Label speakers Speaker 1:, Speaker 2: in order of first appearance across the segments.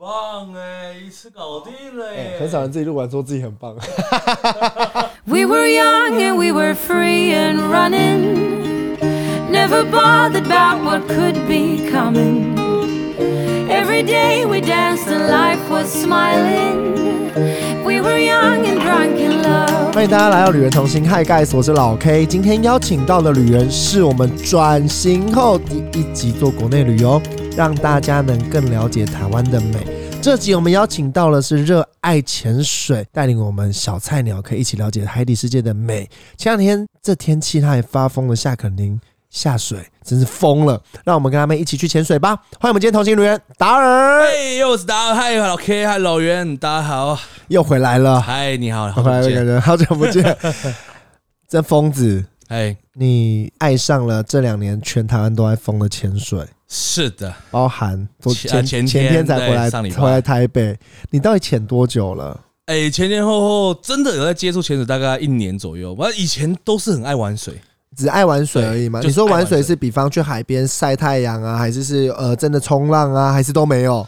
Speaker 1: 棒哎，一次搞定了耶！
Speaker 2: 很少人自己录完说自己很棒。
Speaker 3: We were young and we were free and running. Never bothered about what could be coming. Every day we danced and life was smiling. We were young and drunk in love.
Speaker 2: 欢迎大家来到旅人同行，嗨盖，我是老 K。今天邀请到的旅人是我们转型后第一集做国内旅游，让大家能更了解台湾的美。这集我们邀请到的是热爱潜水，带领我们小菜鸟可以一起了解海底世界的美。前两天这天气，他也发疯了下垦丁下水，真是疯了。让我们跟他们一起去潜水吧！欢迎我们今天同行旅人达尔
Speaker 1: 嘿，又是达尔，嗨，老 K，嗨，老袁，大家好，
Speaker 2: 又回来了，
Speaker 1: 嗨，你好，好久不见，
Speaker 2: 好久不见。这疯子，
Speaker 1: 哎，
Speaker 2: 你爱上了这两年全台湾都在疯的潜水，
Speaker 1: 是的，
Speaker 2: 包含昨
Speaker 1: 前呃前
Speaker 2: 前
Speaker 1: 天
Speaker 2: 天才回来回来台北，你到底潜多久了？
Speaker 1: 哎，前前后后真的有在接触潜水，大概一年左右。我以前都是很爱玩水，
Speaker 2: 只爱玩水而已吗？
Speaker 1: 对
Speaker 2: 你说玩水
Speaker 1: 是
Speaker 2: 比方去海边晒太阳啊，还是是呃真的冲浪啊，还是都没有？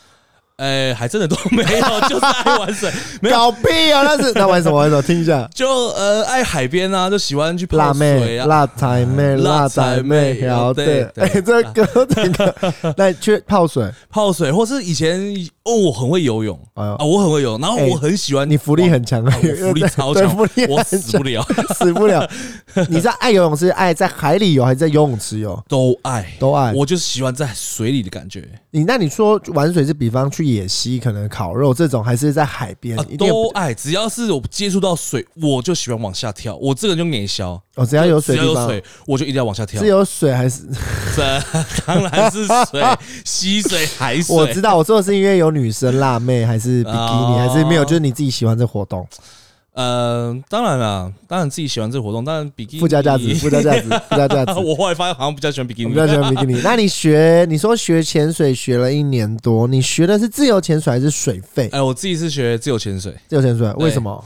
Speaker 1: 哎，还真的都没有，就是爱玩水，没有。
Speaker 2: 搞屁啊！那是那玩什么？玩什么？听一下。
Speaker 1: 就呃爱海边啊，就喜欢去泡
Speaker 2: 辣妹、
Speaker 1: 水啊，
Speaker 2: 辣台妹、
Speaker 1: 辣
Speaker 2: 辣仔妹，
Speaker 1: 然
Speaker 2: 后
Speaker 1: 对
Speaker 2: 对，
Speaker 1: 对
Speaker 2: 哎，这歌这个，来去泡水，
Speaker 1: 泡水，或是以前哦，我很会游泳
Speaker 2: 哎
Speaker 1: 啊，我很会游泳，然后
Speaker 2: 哎
Speaker 1: 我很喜欢
Speaker 2: 你浮力很强啊
Speaker 1: 啊，我福利超强我死不了，
Speaker 2: 死不了。你是爱游泳是爱在海里游，还是在游泳池游？
Speaker 1: 都爱
Speaker 2: 都爱。
Speaker 1: 我就是喜欢在水里的感觉
Speaker 2: 你那你说玩水是比方去野溪，可能烤肉这种，还是在海边？
Speaker 1: 都爱。只要是我接触到水，我就喜欢往下跳。我这个人就馁消，
Speaker 2: 哦，只要有水
Speaker 1: 有水，我就一定要往下跳
Speaker 2: 是。有水还是？
Speaker 1: 这当然是水，溪水、海水。
Speaker 2: 我知道，我做的是因为有女生辣妹，还是比基尼，
Speaker 1: 哦
Speaker 2: 还是没有？就是你自己喜欢这活动，
Speaker 1: 呃，当然啦，当然自己喜欢这个活动，当然比基尼
Speaker 2: 附加价值，附加价值，附加价值。
Speaker 1: 我后来发现好像比较喜欢比基尼
Speaker 2: 比。较喜欢比基尼。那你学，你说学潜水学了一年多，你学的是自由潜水还是水肺？
Speaker 1: 哎，我自己是学自由潜水，
Speaker 2: 自由潜水为什么？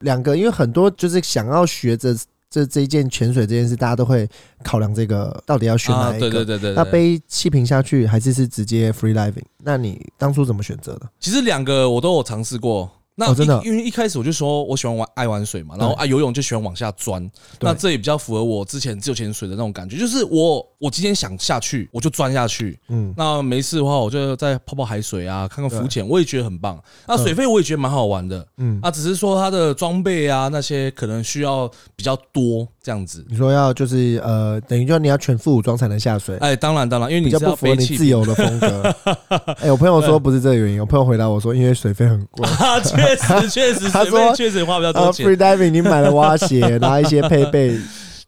Speaker 2: 两个，因为很多就是想要学着这这一件潜水这件事，大家都会考量这个到底要选哪
Speaker 1: 啊，
Speaker 2: 一个。
Speaker 1: 对对对对，
Speaker 2: 那
Speaker 1: 对
Speaker 2: 背气瓶下去，还是是直接 free diving？那你当初怎么选择的？
Speaker 1: 其实两个我都有尝试过。那
Speaker 2: 哦真的
Speaker 1: 因为一开始我就说我喜欢玩爱玩水嘛，然后
Speaker 2: 对
Speaker 1: 啊游泳就喜欢往下钻，那这也比较符合我之前自由潜水的那种感觉，就是我我今天想下去我就钻下去，
Speaker 2: 嗯，
Speaker 1: 那没事的话我就再泡泡海水啊，看看浮潜，我也觉得很棒。那水费我也觉得蛮好玩的，
Speaker 2: 嗯
Speaker 1: 啊，只是说它的装备啊那些可能需要比较多这样子。
Speaker 2: 你说要就是呃，等于说你要全副武装才能下水，
Speaker 1: 哎，当然当然，因为你是要
Speaker 2: 比较不符合你自由的风格。哎，我朋友说不是这个原因，我朋友回答我说，因为水费很贵。
Speaker 1: 啊，确实确实，
Speaker 2: 他说
Speaker 1: 确实花比较
Speaker 2: 啊
Speaker 1: 多钱。
Speaker 2: ，free diving 你买了蛙鞋，拿一些配备，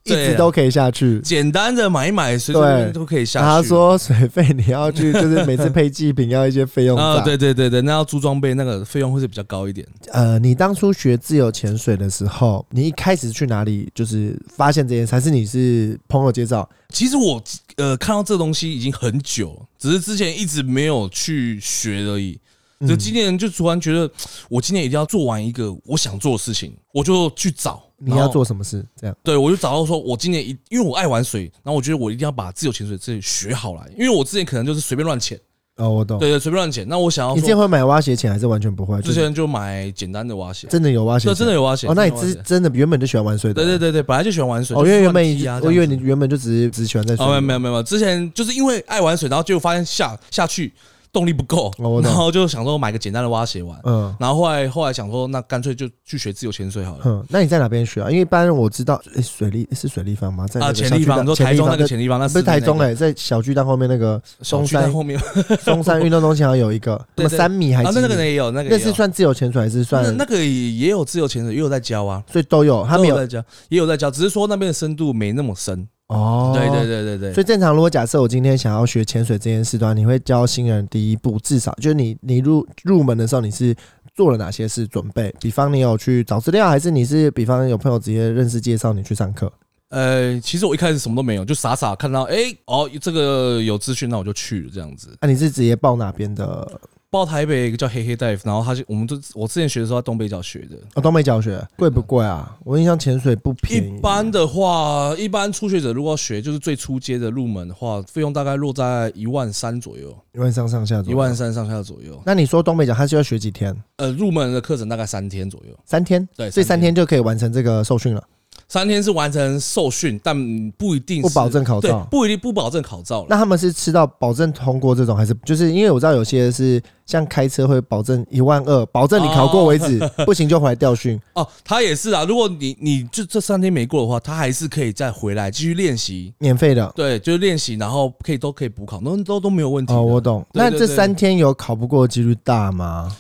Speaker 2: 一直都可以下去。
Speaker 1: 简单的买一买，随随便便都可以下去。
Speaker 2: 他说水费你要去，就是每次配祭品要一些费用
Speaker 1: 啊，
Speaker 2: 在。
Speaker 1: 对对对对，那要租装备，那个费用会是比较高一点。
Speaker 2: 呃，你当初学自由潜水的时候，你一开始去哪里就是发现这件事，还是你是朋友介绍？
Speaker 1: 其实我呃看到这东西已经很久，只是之前一直没有去学而已。
Speaker 2: 嗯
Speaker 1: 就今年就突然觉得，我今年一定要做完一个我想做的事情，我就去找。
Speaker 2: 你要做什么事？这样
Speaker 1: 对，我就找到说，我今年一，因为我爱玩水，然后我觉得我一定要把自由潜水这里学好来，因为我之前可能就是随便乱潜，
Speaker 2: 哦，我懂。
Speaker 1: 对对，随便乱潜。那我想要
Speaker 2: 你之前，会买蛙鞋潜还是完全不会？
Speaker 1: 之前就买简单的蛙鞋，
Speaker 2: 真的有蛙鞋
Speaker 1: 对，真的有蛙鞋。
Speaker 2: 哦，那你
Speaker 1: 真的有蛙鞋
Speaker 2: 真真的原本就喜欢玩水的？
Speaker 1: 对对对对，本来就喜欢玩水。
Speaker 2: 哦，因为原本我以为你原本就只是只喜欢在水
Speaker 1: 哦，没有没有没有，之前就是因为爱玩水，然后就发现下下去动力不够，
Speaker 2: 哦
Speaker 1: 然后就想说买个简单的蛙鞋玩，
Speaker 2: 嗯
Speaker 1: 然后后来后来想说，那干脆就去学自由潜水好了。
Speaker 2: 嗯，那你在哪边学啊？因为一般我知道，诶水立是水立方吗？在那
Speaker 1: 啊，
Speaker 2: 个小巨蛋
Speaker 1: 潜力房，你说台中那个
Speaker 2: 潜
Speaker 1: 潜力房，那
Speaker 2: 不是台中
Speaker 1: 哎，
Speaker 2: 诶，在小巨蛋后面那个松山
Speaker 1: 后面
Speaker 2: 松，山运动中心好像有一个，什么三米还
Speaker 1: 那
Speaker 2: 几米？
Speaker 1: 那个也有，那个
Speaker 2: 那
Speaker 1: 也有
Speaker 2: 是算自由潜水还是算？
Speaker 1: 那个也有自由潜水，也有在教啊，
Speaker 2: 所以都有，他们有
Speaker 1: 有在教，也有在教，只是说那边的深度没那么深。
Speaker 2: 哦。
Speaker 1: 对对对对对，
Speaker 2: 所以正常，如果假设我今天想要学潜水这件事的话，你会教新人第一步，至少就是你你入入门的时候，你是做了哪些事准备？比方你有去找资料，还是你是比方有朋友直接认识介绍你去上课？
Speaker 1: 呃，其实我一开始什么都没有，就傻傻看到，哎，哦，这个有资讯，那我就去了这样子。
Speaker 2: 那、你是直接报哪边的
Speaker 1: 报台北一个叫黑黑大夫，然后他就我们都我之前学的时候在东北角学的。
Speaker 2: 哦，东北角学贵不贵啊？我印象潜水不便宜。
Speaker 1: 一般的话，一般初学者如果要学就是最初阶的入门的话，费用大概落在一万三左右，
Speaker 2: 一万三上下左右，
Speaker 1: 一万。三上下左右。
Speaker 2: 那你说东北角他是要学几天？
Speaker 1: 呃，入门的课程大概三天左右，
Speaker 2: 三天，
Speaker 1: 对，
Speaker 2: 所以三天就可以完成这个受训了，
Speaker 1: 三天是完成受训，但不一定是
Speaker 2: 不保证考
Speaker 1: 对
Speaker 2: 照，。
Speaker 1: 不一定不保证考照。
Speaker 2: 那他们是吃到保证通过这种，还是就是因为我知道有些是像开车会保证一万二，保证你考过为止，不行就回来调训。
Speaker 1: 哦，他也是啊。如果你你就这三天没过的话，他还是可以再回来继续练习。
Speaker 2: 免费的
Speaker 1: 对，就是练习，然后可以都可以补考，都都都没有问题。
Speaker 2: 哦，我懂。那这三天有考不过的几率大吗？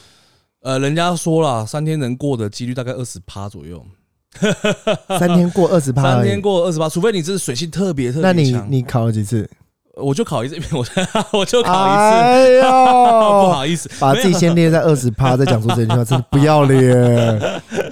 Speaker 1: 呃，人家说了，三天能过的几率大概二十趴左右。
Speaker 2: 三天过二十八，
Speaker 1: 三天，过二十八，除非你这是水性特别特
Speaker 2: 那你
Speaker 1: 别强。
Speaker 2: 你考了几次？
Speaker 1: 我就考一次，我 我就考一次，
Speaker 2: 哎呦，
Speaker 1: 不好意思，
Speaker 2: 把自己先列在二十趴，再讲出这句话，真的不要脸。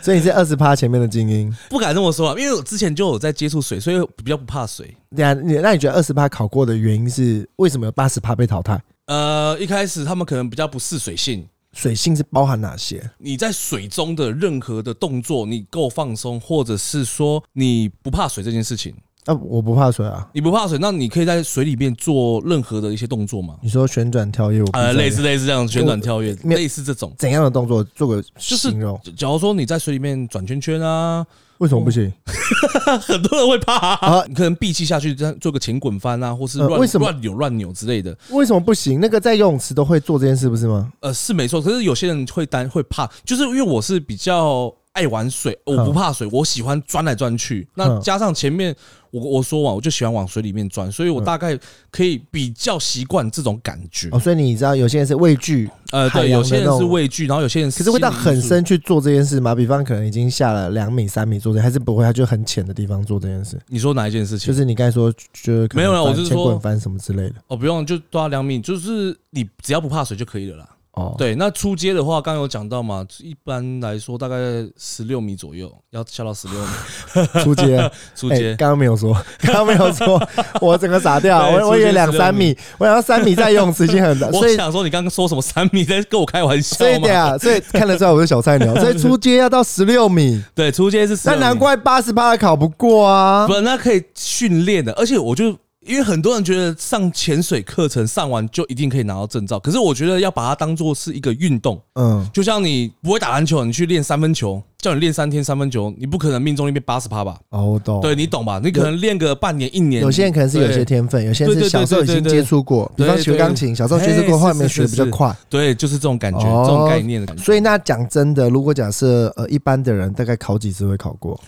Speaker 2: 所以你是二十趴前面的精英。
Speaker 1: 不敢这么说啊，因为我之前就有在接触水，所以比较不怕水。
Speaker 2: 对啊，你那你觉得二十趴考过的原因是为什么有八十趴被淘汰？
Speaker 1: 呃，一开始他们可能比较不适水性，
Speaker 2: 水性是包含哪些？
Speaker 1: 你在水中的任何的动作，你够放松，或者是说你不怕水这件事情，
Speaker 2: 啊，我不怕水啊。
Speaker 1: 你不怕水，那你可以在水里面做任何的一些动作吗？
Speaker 2: 你说旋转跳跃，
Speaker 1: 呃，类似类似这样旋转跳跃，类似这种。
Speaker 2: 怎样的动作做个
Speaker 1: 就是
Speaker 2: 形容？
Speaker 1: 假如说你在水里面转圈圈啊，
Speaker 2: 为什么不行？
Speaker 1: 很多人会怕啊
Speaker 2: 啊，
Speaker 1: 你可能闭气下去，这样做个前滚翻啊，或是乱
Speaker 2: 呃为什么
Speaker 1: 乱扭乱扭之类的。
Speaker 2: 为什么不行？那个在游泳池都会做这件事，不是吗？
Speaker 1: 呃，是没错，可是有些人会担会怕，就是因为我是比较爱玩水，我不怕水，我喜欢钻来钻去。那
Speaker 2: 嗯
Speaker 1: 加上前面我我说完，我就喜欢往水里面钻，所以我大概可以比较习惯这种感觉
Speaker 2: 哦，。所以你知道有些人是畏惧，
Speaker 1: 呃，对，有些人是畏惧，然后有些人
Speaker 2: 可是会到很。深去做这件事吗？比方可能已经下了两米、三米做这件还是不会，他就很浅的地方做这件事。
Speaker 1: 你说哪一件事情？
Speaker 2: 就是你刚才说，就是
Speaker 1: 没有了我就是说
Speaker 2: 滚翻什么之类的。
Speaker 1: 哦，不用，就都要两米，就是你只要不怕水就可以了啦。
Speaker 2: 哦，
Speaker 1: 对，那出街的话，刚刚有讲到嘛，一般来说大概十六米左右，要下到十六米
Speaker 2: 出街，哎，
Speaker 1: 出街。
Speaker 2: 刚刚没有说，刚刚没有说，我整个傻掉，我我以为
Speaker 1: 出街16
Speaker 2: 两三米，我想要三米在游泳池已经很难，
Speaker 1: 我
Speaker 2: 所以
Speaker 1: 想说，你刚刚说什么三米，在跟我开玩笑
Speaker 2: 所以对
Speaker 1: 吗？
Speaker 2: 啊，所以看得出来我是小菜鸟，所以出街要到十六米，
Speaker 1: 对，出街是16米
Speaker 2: 那难怪八十八考不过啊
Speaker 1: 不。，那可以训练的，而且我就。因为很多人觉得上潜水课程上完就一定可以拿到证照，可是我觉得要把它当做是一个运动，
Speaker 2: 嗯，
Speaker 1: 就像你不会打篮球，你去练三分球，叫你练三天三分球，你不可能命中率变八十趴吧？
Speaker 2: 哦，我懂。
Speaker 1: 对你懂吧？你可能练个半年一年，
Speaker 2: 有些人可能是有些天分，有些人是小时候已经接触过，比
Speaker 1: 对
Speaker 2: 方学
Speaker 1: 对
Speaker 2: 钢琴，小时候接触过，
Speaker 1: 哎
Speaker 2: 后面学比较快。
Speaker 1: 对，就是这种感觉，
Speaker 2: 哦
Speaker 1: 这种概念的感觉。
Speaker 2: 所以那讲真的，如果假设呃一般的人大概考几次会考过？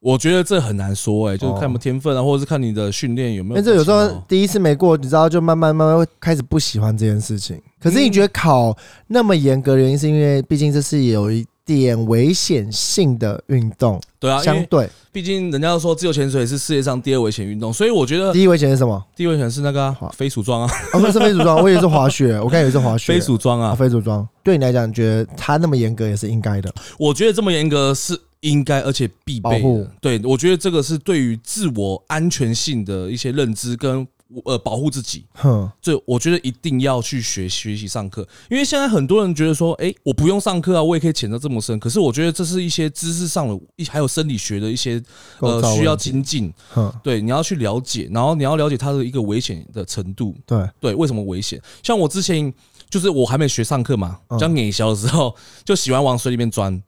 Speaker 1: 我觉得这很难说，哎，就是看什么天分啊，或者是看你的训练有没有。
Speaker 2: 因为这有时候第一次没过，你知道就慢慢慢慢会开始不喜欢这件事情。可是你觉得考那么严格的原因，是因为毕竟这是有一点危险性的运动，
Speaker 1: 对啊，
Speaker 2: 相对
Speaker 1: 毕竟人家说自由潜水是世界上第二危险运动，所以我觉得
Speaker 2: 第一危险是什么？
Speaker 1: 第一危险是那个啊飞鼠装啊，
Speaker 2: 哦，不是飞鼠装，我以为是滑雪，我看以为是滑雪。
Speaker 1: 飞鼠装
Speaker 2: 啊，
Speaker 1: 啊，
Speaker 2: 飞鼠装，对你来讲，你觉得它那么严格也是应该的。
Speaker 1: 我觉得这么严格是应该而且必备的。对，我觉得这个是对于自我安全性的一些认知跟呃保护自己。
Speaker 2: 哼，
Speaker 1: 这我觉得一定要去学学习上课，因为现在很多人觉得说，哎、我不用上课啊，我也可以潜到这么深。可是我觉得这是一些知识上的，一还有生理学的一些呃需要精进。
Speaker 2: 哼，
Speaker 1: 对，你要去了解，然后你要了解它的一个危险的程度。
Speaker 2: 对，
Speaker 1: 对，为什么危险？像我之前就是我还没学上课嘛，
Speaker 2: 嗯
Speaker 1: 讲给小的时候 就喜欢往水里面钻。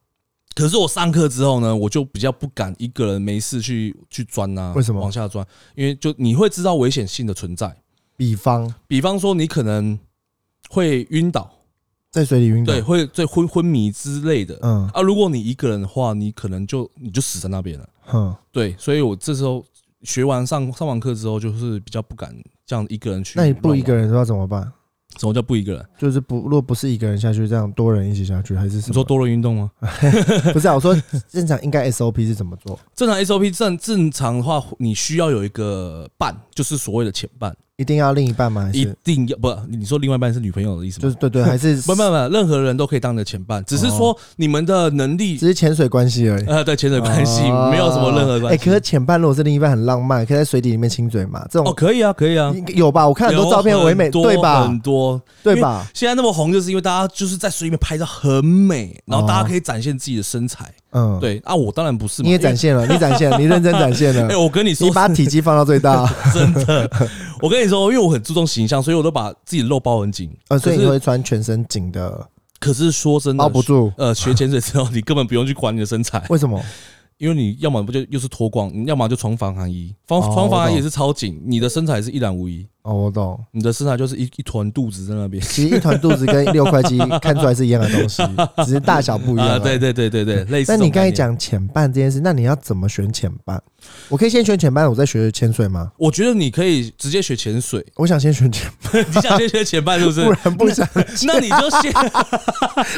Speaker 1: 可是我上课之后呢，我就比较不敢一个人没事去去钻啊。
Speaker 2: 为什么
Speaker 1: 往下钻？因为就你会知道危险性的存在。
Speaker 2: 比方
Speaker 1: 比方说，你可能会晕倒，
Speaker 2: 在水里晕倒
Speaker 1: 对，，会最昏昏迷之类的。
Speaker 2: 嗯
Speaker 1: 啊，如果你一个人的话，你可能就你就死在那边了。
Speaker 2: 嗯，
Speaker 1: 对，所以我这时候学完上上完课之后，就是比较不敢这样一个人去。
Speaker 2: 那你不一个？人的话怎么办？
Speaker 1: 什么叫不一个人？
Speaker 2: 就是不，如果不是一个人下去，这样多人一起下去，还是？
Speaker 1: 你说多人运动吗？
Speaker 2: 不是啊？我说正常应该 SOP 是怎么做？
Speaker 1: 正常 SOP 正正常的话，你需要有一个伴，就是所谓的前伴。
Speaker 2: 一定要另一半吗？
Speaker 1: 一定要不？你说另外一半是女朋友的意思吗？
Speaker 2: 就是对对，还是
Speaker 1: 不不不，任何人都可以当你的前伴，只是说你们的能力
Speaker 2: 只是潜水关系而已。
Speaker 1: 呃，对潜水关系
Speaker 2: 哦
Speaker 1: 没有什么任何关
Speaker 2: 哎，
Speaker 1: 系。
Speaker 2: 可是潜伴如果是另一半很浪漫，可以在水底里面亲嘴嘛？这种哦，
Speaker 1: 可以啊，可以啊，
Speaker 2: 有吧？我看很多照片唯美，
Speaker 1: 多
Speaker 2: 对吧
Speaker 1: 很？多，
Speaker 2: 对吧？
Speaker 1: 现在那么红，就是因为大家就是在水里面拍照很美，然后
Speaker 2: 哦
Speaker 1: 大家可以展现自己的身材。
Speaker 2: 嗯，，
Speaker 1: 对啊，我当然不是嘛，
Speaker 2: 你也展现了，你展现了，你认真展现了，
Speaker 1: 我跟你说
Speaker 2: 你，把体积放到最大，
Speaker 1: 真的，我跟你说，因为我很注重形象，所以我都把自己的肉包很紧。
Speaker 2: 呃，所以你会穿全身紧的，
Speaker 1: 可是说真的，
Speaker 2: 包不住。
Speaker 1: 呃，学潜水之后，你根本不用去管你的身材，
Speaker 2: 为什么？
Speaker 1: 因为你要么不就又是脱光，你要么就穿防寒衣，防穿防寒衣也是超紧，你的身材是一览无遗，
Speaker 2: 哦，我懂。
Speaker 1: 你的身材就是一一团肚子在那边。
Speaker 2: 其实一团肚子跟六块肌看出来是一样的东西，只是大小不一样
Speaker 1: 啊，对对对对对，类似。
Speaker 2: 那你刚才，讲潜伴这件事，那你要怎么选潜伴？我可以先选潜伴，我再学潜水吗？
Speaker 1: 我觉得你可以直接学潜水，
Speaker 2: 我想先选潜，
Speaker 1: 你想先学浅半是不是？
Speaker 2: 不然不想，
Speaker 1: 那你就先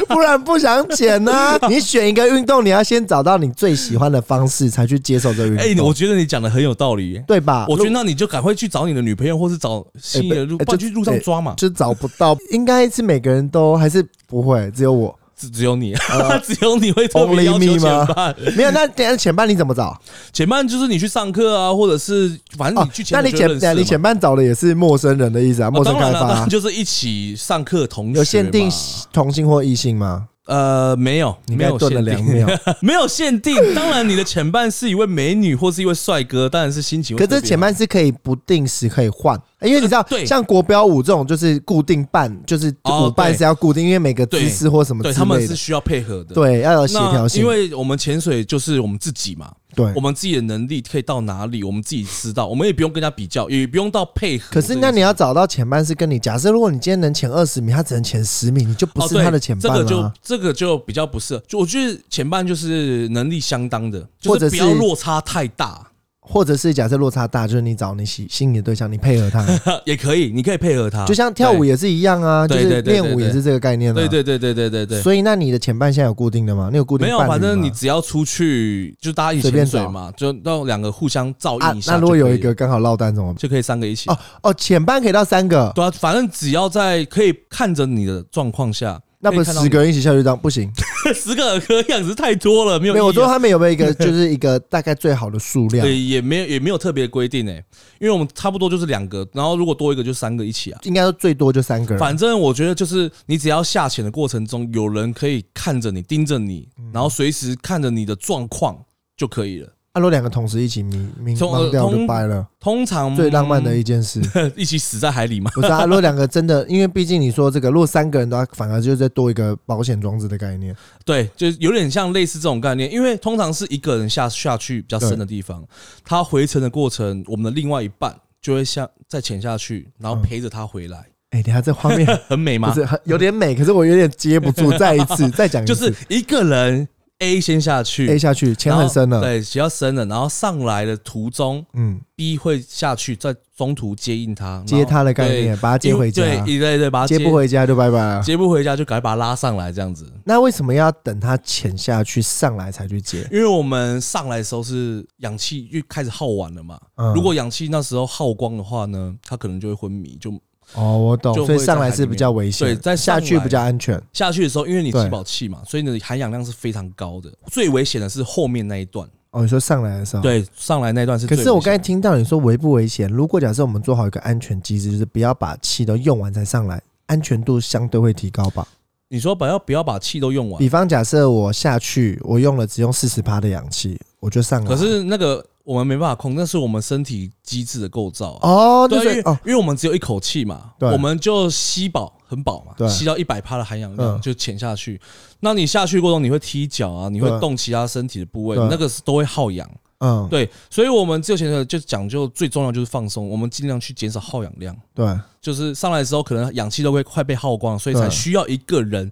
Speaker 2: 不然不想减呢、你选一个运动，你要先找到你最喜欢的方式，才去接受这个运动。
Speaker 1: 哎，我觉得你讲的很有道理耶。
Speaker 2: 对吧？
Speaker 1: 我觉得那你就赶快去找你的女朋友，或是找心仪的路，
Speaker 2: 哎不
Speaker 1: 不然去路上抓嘛。
Speaker 2: 就找不到，应该是每个人都还是不会，只有我
Speaker 1: 只只有你，只有你会特别要求
Speaker 2: me 吗
Speaker 1: 前半。
Speaker 2: 没有。那等一下前半你怎么找？
Speaker 1: 前半就是你去上课啊，或者是反正你去
Speaker 2: 那你潜
Speaker 1: 潜水就认识了嘛
Speaker 2: 你前半找的也是陌生人的意思啊，陌生开发
Speaker 1: 然。就是一起上课同学
Speaker 2: 有限定同性或异性吗？
Speaker 1: 呃，没有，
Speaker 2: 你
Speaker 1: 没有
Speaker 2: 顿了
Speaker 1: 限定，
Speaker 2: 两秒，
Speaker 1: 没有限定。当然，你的前半是一位美女或是一位帅哥，当然是心情
Speaker 2: 可。是前半是可以不定时可以换，因为你知道，
Speaker 1: 对
Speaker 2: 像国标舞这种就是固定伴，就是
Speaker 1: 哦
Speaker 2: 舞伴是要固定，因为每个姿势或什么
Speaker 1: 他们，是需要配合的。
Speaker 2: 对，要有协调性。
Speaker 1: 因为我们潜水就是我们自己嘛，
Speaker 2: 对
Speaker 1: 我，们自己的能力可以到哪里，我们自己知道，我们也不用跟人家比较，也不用到配合。
Speaker 2: 可是那你要找到前半是跟你，假设如果你今天能前二十米，他只能前十米，你就不是他的前伴
Speaker 1: 这个就
Speaker 2: 了啊。
Speaker 1: 这个就比较不是，就我觉得前半就是能力相当的，
Speaker 2: 或者是
Speaker 1: 就是不要落差太大，
Speaker 2: 或者是假设落差大，就是你找你喜心仪的对象，你配合他，
Speaker 1: 也可以，你可以配合他，
Speaker 2: 就像跳舞也是一样啊，就
Speaker 1: 对
Speaker 2: 是练舞也是这个概念啊。
Speaker 1: 对对对对对对对。
Speaker 2: 所以那你的前半现在有固定的吗？你有固定
Speaker 1: 没有，反正你只要出去，就大家一起
Speaker 2: 随便找
Speaker 1: 潜水嘛，就让两个互相照
Speaker 2: 啊
Speaker 1: 应一，下。
Speaker 2: 那如果有一个刚好落单怎么？
Speaker 1: 就可以三个一起
Speaker 2: 哦哦，前半可以到三个，
Speaker 1: 对啊，反正只要在可以看着你的状况下，
Speaker 2: 那不是十个人一起下去当不行？
Speaker 1: 你 十个可样子太多了，没有
Speaker 2: 没有，我说他们有没有一个 就是一个大概最好的数量？
Speaker 1: 对，也没有也没有特别规定诶，因为我们差不多就是两个，然后如果多一个就三个一起啊。
Speaker 2: 应该说最多就三个人。
Speaker 1: 反正我觉得就是你只要下潜的过程中，有人可以看着你、盯着你，
Speaker 2: 嗯
Speaker 1: 然后随时看着你的状况就可以了。
Speaker 2: 啊，如果两个同时一起迷迷
Speaker 1: 从
Speaker 2: 忘掉就
Speaker 1: 同
Speaker 2: 掰了，
Speaker 1: 通常
Speaker 2: 最浪漫的一件事。
Speaker 1: 一起死在海里嘛。
Speaker 2: 不是啊，如果两个真的，因为毕竟你说这个，如果三个人的话，反而就再多一个保险装置的概念。
Speaker 1: 对，就是有点像类似这种概念，因为通常是一个人下下去比较深的地方，他回程的过程，我们的另外一半就会像再潜下去，然后陪着他回来，
Speaker 2: 哎，等一下这画面
Speaker 1: 很美吗？
Speaker 2: 不是很有点美，可是我有点接不住。再一次，再讲一次就，
Speaker 1: 是一个人 A 先下去
Speaker 2: A 下去，潜很深了。
Speaker 1: 对，比较深了，然后上来的途中
Speaker 2: 嗯
Speaker 1: ，B 会下去，在中途接应他，
Speaker 2: 接他的概念，把他接回家。
Speaker 1: 对对对对，把他
Speaker 2: 接不回家就拜拜了。
Speaker 1: 接不回家就赶快把他拉上来，这样子。
Speaker 2: 那为什么要等他潜下去上来才去接？
Speaker 1: 因为我们上来的时候是氧气又开始耗完了嘛，
Speaker 2: 嗯
Speaker 1: 如果氧气那时候耗光的话呢，他可能就会昏迷，就
Speaker 2: 哦，我懂，
Speaker 1: 就
Speaker 2: 所以上来是比较危险，
Speaker 1: 对在
Speaker 2: 下去比较安全。
Speaker 1: 下去的时候，因为你
Speaker 2: 对
Speaker 1: 吸饱气嘛，所以你的含氧量是非常高的。最危险的是后面那一段，
Speaker 2: 哦，你说上来的时候，。
Speaker 1: 对，上来那段是。
Speaker 2: 可是我刚才听到你说危不危险？如果假设我们做好一个安全机制，就是不要把气都用完才上来，安全度相对会提高吧？
Speaker 1: 你说不要不要把气都用完
Speaker 2: 比，方假设我下去，我用了只用四十趴的氧气，我就上来。
Speaker 1: 可是那个我们没办法控，那是我们身体机制的构造啊。
Speaker 2: 哦，
Speaker 1: 对啊，因为因为我们只有一口气嘛，我们就吸饱很饱嘛，吸到一百帕的含氧量
Speaker 2: 嗯。
Speaker 1: 就潜下去。那你下去过程中，你会踢脚啊，你会
Speaker 2: 对。
Speaker 1: 动其他身体的部位，那个是都会耗氧。
Speaker 2: 嗯，
Speaker 1: 对，所以我们自由潜水就讲究最重要就是放松，我们尽量去减少耗氧量。
Speaker 2: 对，
Speaker 1: 就是上来的时候，可能氧气都会快被耗光，所以才需要一个人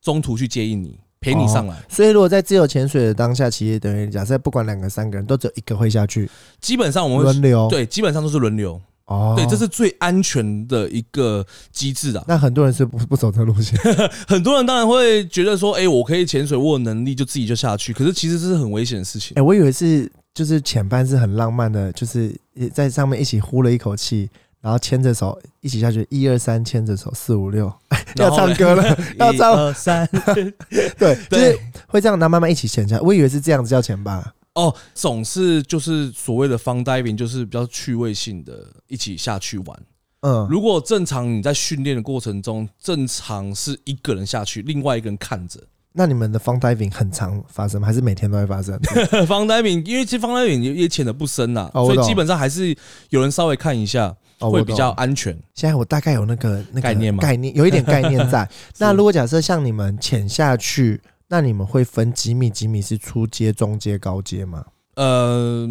Speaker 1: 中途去接应你，陪你上来。
Speaker 2: 所以如果在自由潜水的当下，其实等于假设不管两个三个人都只有一个会下去
Speaker 1: 基本上我们会
Speaker 2: 轮流，
Speaker 1: 对，基本上都是轮流。
Speaker 2: 哦，
Speaker 1: 对，这是最安全的一个机制啊。
Speaker 2: 那很多人是不不走这路线，
Speaker 1: 很多人当然会觉得说，哎，我可以潜水，我有能力就自己就下去。可是其实这是很危险的事情
Speaker 2: 哎、。我以为是就是潜班是很浪漫的，就是也在上面一起呼了一口气，然后牵着手一起下去，一二三，牵着手，四五六，要唱歌了，要
Speaker 1: 一
Speaker 2: 唱，
Speaker 1: 二三，
Speaker 2: 对，就是
Speaker 1: 对
Speaker 2: 会这样，然后慢慢一起潜下来。我以为是这样子叫潜吧，
Speaker 1: 哦，总是就是所谓的 fun diving，就是比较趣味性的，一起下去玩。
Speaker 2: 嗯，
Speaker 1: 如果正常你在训练的过程中，正常是一个人下去，另外一个人看着。
Speaker 2: 那你们的 fun diving 很常发生吗？还是每天都会发生？
Speaker 1: fun diving，因为其实 fun diving 也也潜的不深呐，
Speaker 2: 哦
Speaker 1: 所以基本上还是有人稍微看一下，会比较安全。
Speaker 2: 现在我大概有那个那个
Speaker 1: 概念吗
Speaker 2: 概念有一点概念在。那如果假设像你们潜下去，那你们会分几米几米是初阶、中阶、高阶吗？
Speaker 1: 呃，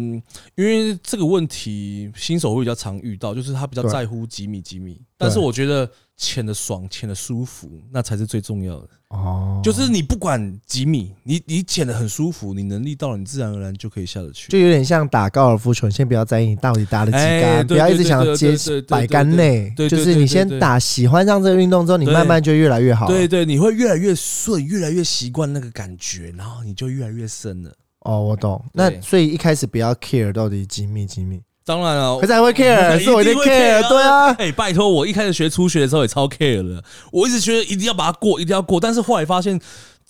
Speaker 1: 因为这个问题新手会比较常遇到，就是他比较在乎几米几米，但是我觉得潜的爽、潜的舒服，那才是最重要的。
Speaker 2: 哦，
Speaker 1: 就是你不管几米，你你潜的很舒服，你能力到了，你自然而然就可以下得去。
Speaker 2: 就有点像打高尔夫球，你先不要在意你到底打了几
Speaker 1: 哎
Speaker 2: 杆，不要一直想接百杆内，就是你先打，喜欢上这个运动之后，你慢慢就越来越好。
Speaker 1: 对对，你会越来越顺，越来越习惯那个感觉，然后你就越来越深了。
Speaker 2: 哦，我懂。那所以一开始不要 care 到底几密几密，
Speaker 1: 当然了，
Speaker 2: 可是还会 care，是我一定 care，对啊。
Speaker 1: 哎、拜托，我一开始学初学的时候也超 care 了，我一直觉得一定要把它过，一定要过，但是后来发现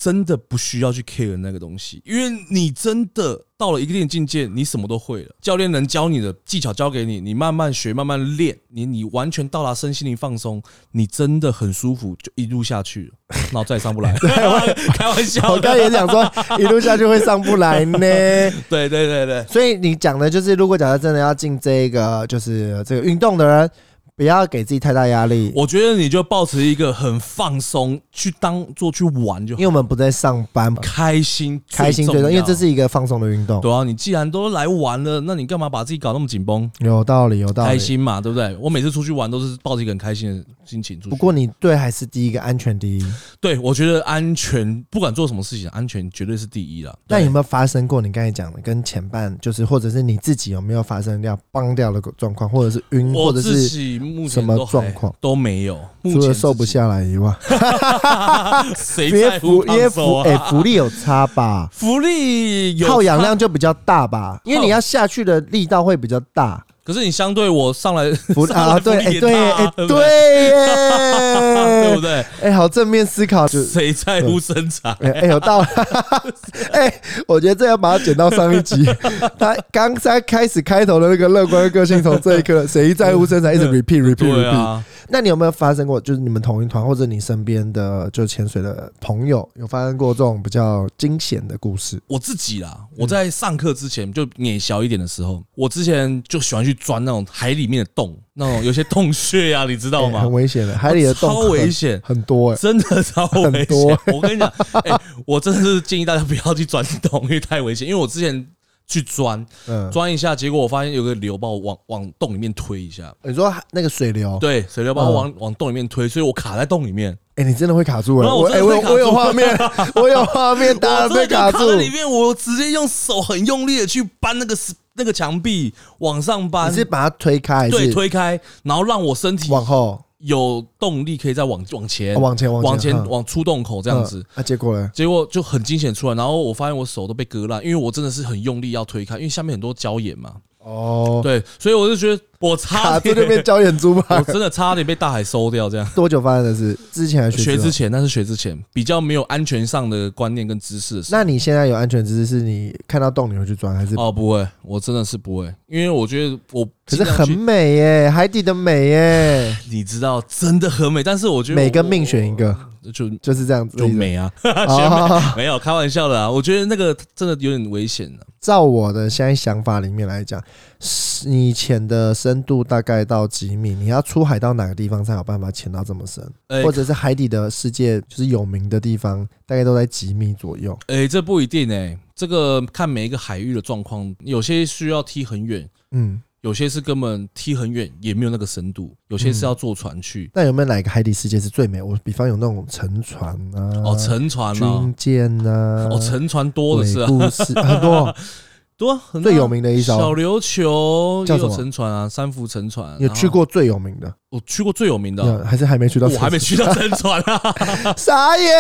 Speaker 1: 真的不需要去 care 那个东西，因为你真的到了一定境界，你什么都会了，教练能教你的技巧教给你，你慢慢学，慢慢练，你你完全到达身心灵放松，你真的很舒服，就一路下去了，然后再也上不来，开玩笑，
Speaker 2: 我刚才也讲说，一路下去会上不来呢。
Speaker 1: 对对对对。
Speaker 2: 所以你讲的就是，如果假设真的要进这个就是这个运动的人，不要给自己太大压力，
Speaker 1: 我觉得你就保持一个很放松，去当做去玩就好
Speaker 2: 因为我们不在上班，
Speaker 1: 开心
Speaker 2: 开心最重要，因为这是一个放松的运动。
Speaker 1: 对啊，你既然都来玩了，那你干嘛把自己搞那么紧绷？
Speaker 2: 有道理，有道理。
Speaker 1: 开心嘛，对不对？我每次出去玩都是抱着一个很开心的心情出去。
Speaker 2: 不过你对还是第一个安全第一。
Speaker 1: 对我觉得安全，不管做什么事情，安全绝对是第一了。
Speaker 2: 那有没有发生过你刚才讲的跟前半，就是或者是你自己有没有发生掉崩掉的状况，或者是晕，或者
Speaker 1: 自
Speaker 2: 是
Speaker 1: 己目前
Speaker 2: 什么状况
Speaker 1: 都没有，目
Speaker 2: 除了
Speaker 1: 前
Speaker 2: 瘦不下来以外，
Speaker 1: 自己，谁
Speaker 2: 因为
Speaker 1: 在乎
Speaker 2: 福因为
Speaker 1: 胖瘦
Speaker 2: 福哎
Speaker 1: 啊？
Speaker 2: 福利有差吧？
Speaker 1: 福利有
Speaker 2: 耗氧量就比较大吧，因为你要下去的力道会比较大。
Speaker 1: 可是你相对我上来
Speaker 2: 福
Speaker 1: 上来
Speaker 2: 啊，对，哎，对，哎，
Speaker 1: 对
Speaker 2: 耶，
Speaker 1: 对不对？
Speaker 2: 哎，好正面思考，就
Speaker 1: 谁在乎身材？
Speaker 2: 哎、哎有道理，哎、我觉得这要把它剪到上一集。他刚才开始开头的那个乐观的个性，从这一刻，谁在乎身材，一直 repeat repeat repeat。
Speaker 1: 啊，
Speaker 2: 那你有没有发生过，就是你们同一团或者你身边的就潜水的朋友，有发生过这种比较惊险的故事？
Speaker 1: 我自己啦，我在上课之前就年小一点的时候，我之前就喜欢去钻那种海里面的洞，那种有些洞穴啊，你知道吗
Speaker 2: 哎 很？危险的，海里的洞
Speaker 1: 超危险。
Speaker 2: 很多哎、
Speaker 1: 真的超危险！我跟你讲，哎、我真的是建议大家不要去钻洞，因为太危险。因为我之前去钻
Speaker 2: 嗯，
Speaker 1: 钻一下，结果我发现有个流把我往往洞里面推一下，
Speaker 2: 你说那个水流，
Speaker 1: 对，水流把我
Speaker 2: 嗯
Speaker 1: 往往洞里面推，所以我卡在洞里面。
Speaker 2: 哎、你真的会卡住哎、
Speaker 1: 然后我
Speaker 2: 哎、我我有画面，我有画面，大家
Speaker 1: 我
Speaker 2: 被卡住
Speaker 1: 卡在。里面，我直接用手很用力的去搬那个那个墙壁往上搬
Speaker 2: 你，是把它推开
Speaker 1: 对，推开，然后让我身体
Speaker 2: 往后？
Speaker 1: 有动力可以再往往前
Speaker 2: 哦往前往前
Speaker 1: 往出洞口这样子
Speaker 2: 嗯。啊，结果呢？
Speaker 1: 结果就很惊险出来，然后我发现我手都被割烂，因为我真的是很用力要推开，因为下面很多胶岩嘛。
Speaker 2: 哦，
Speaker 1: 对，所以我就觉得我差
Speaker 2: 卡住
Speaker 1: 点，
Speaker 2: 就变焦眼珠吧
Speaker 1: 我。真的差点被大海收掉。这样
Speaker 2: 多久发生的事？之前还是学之后
Speaker 1: 学之？前，那是学之前比较没有安全上的观念跟知识的时候。
Speaker 2: 那你现在有安全知识，是你看到洞你会去钻，还是？
Speaker 1: 哦，不会，我真的是不会，因为我觉得我
Speaker 2: 可是很
Speaker 1: 尽量去
Speaker 2: 美耶，海底的美耶，
Speaker 1: 你知道，真的很美，但是我觉得
Speaker 2: 美跟命选一个，
Speaker 1: 就
Speaker 2: 就是这样子。
Speaker 1: 就美啊，
Speaker 2: 哦。
Speaker 1: 没有开玩笑的啊，我觉得那个真的有点危险的。
Speaker 2: 照我的现在想法里面来讲，是你潜的深度大概到几米？你要出海到哪个地方才有办法潜到这么深？
Speaker 1: 哎
Speaker 2: 或者是海底的世界就是有名的地方，大概都在几米左右？
Speaker 1: 哎，这不一定哎，这个看每一个海域的状况，有些需要踢很远，
Speaker 2: 嗯，
Speaker 1: 有些是根本踢很远也没有那个深度，有些是要坐船去。
Speaker 2: 那有没有哪一个海底世界是最美？我比方有那种沉船啊，
Speaker 1: 哦，沉船哦
Speaker 2: 军，舰啊，
Speaker 1: 哦，沉船多的是啊，
Speaker 2: 故事 很多。
Speaker 1: 多啊很
Speaker 2: 最有名的一艘
Speaker 1: 小琉球也有
Speaker 2: 叫什么
Speaker 1: 沉船啊，三福沉船。然后
Speaker 2: 有去过最有名的
Speaker 1: 我去过最有名的，
Speaker 2: 还是还没去到？
Speaker 1: 我还没去到沉船啊。
Speaker 2: 傻眼！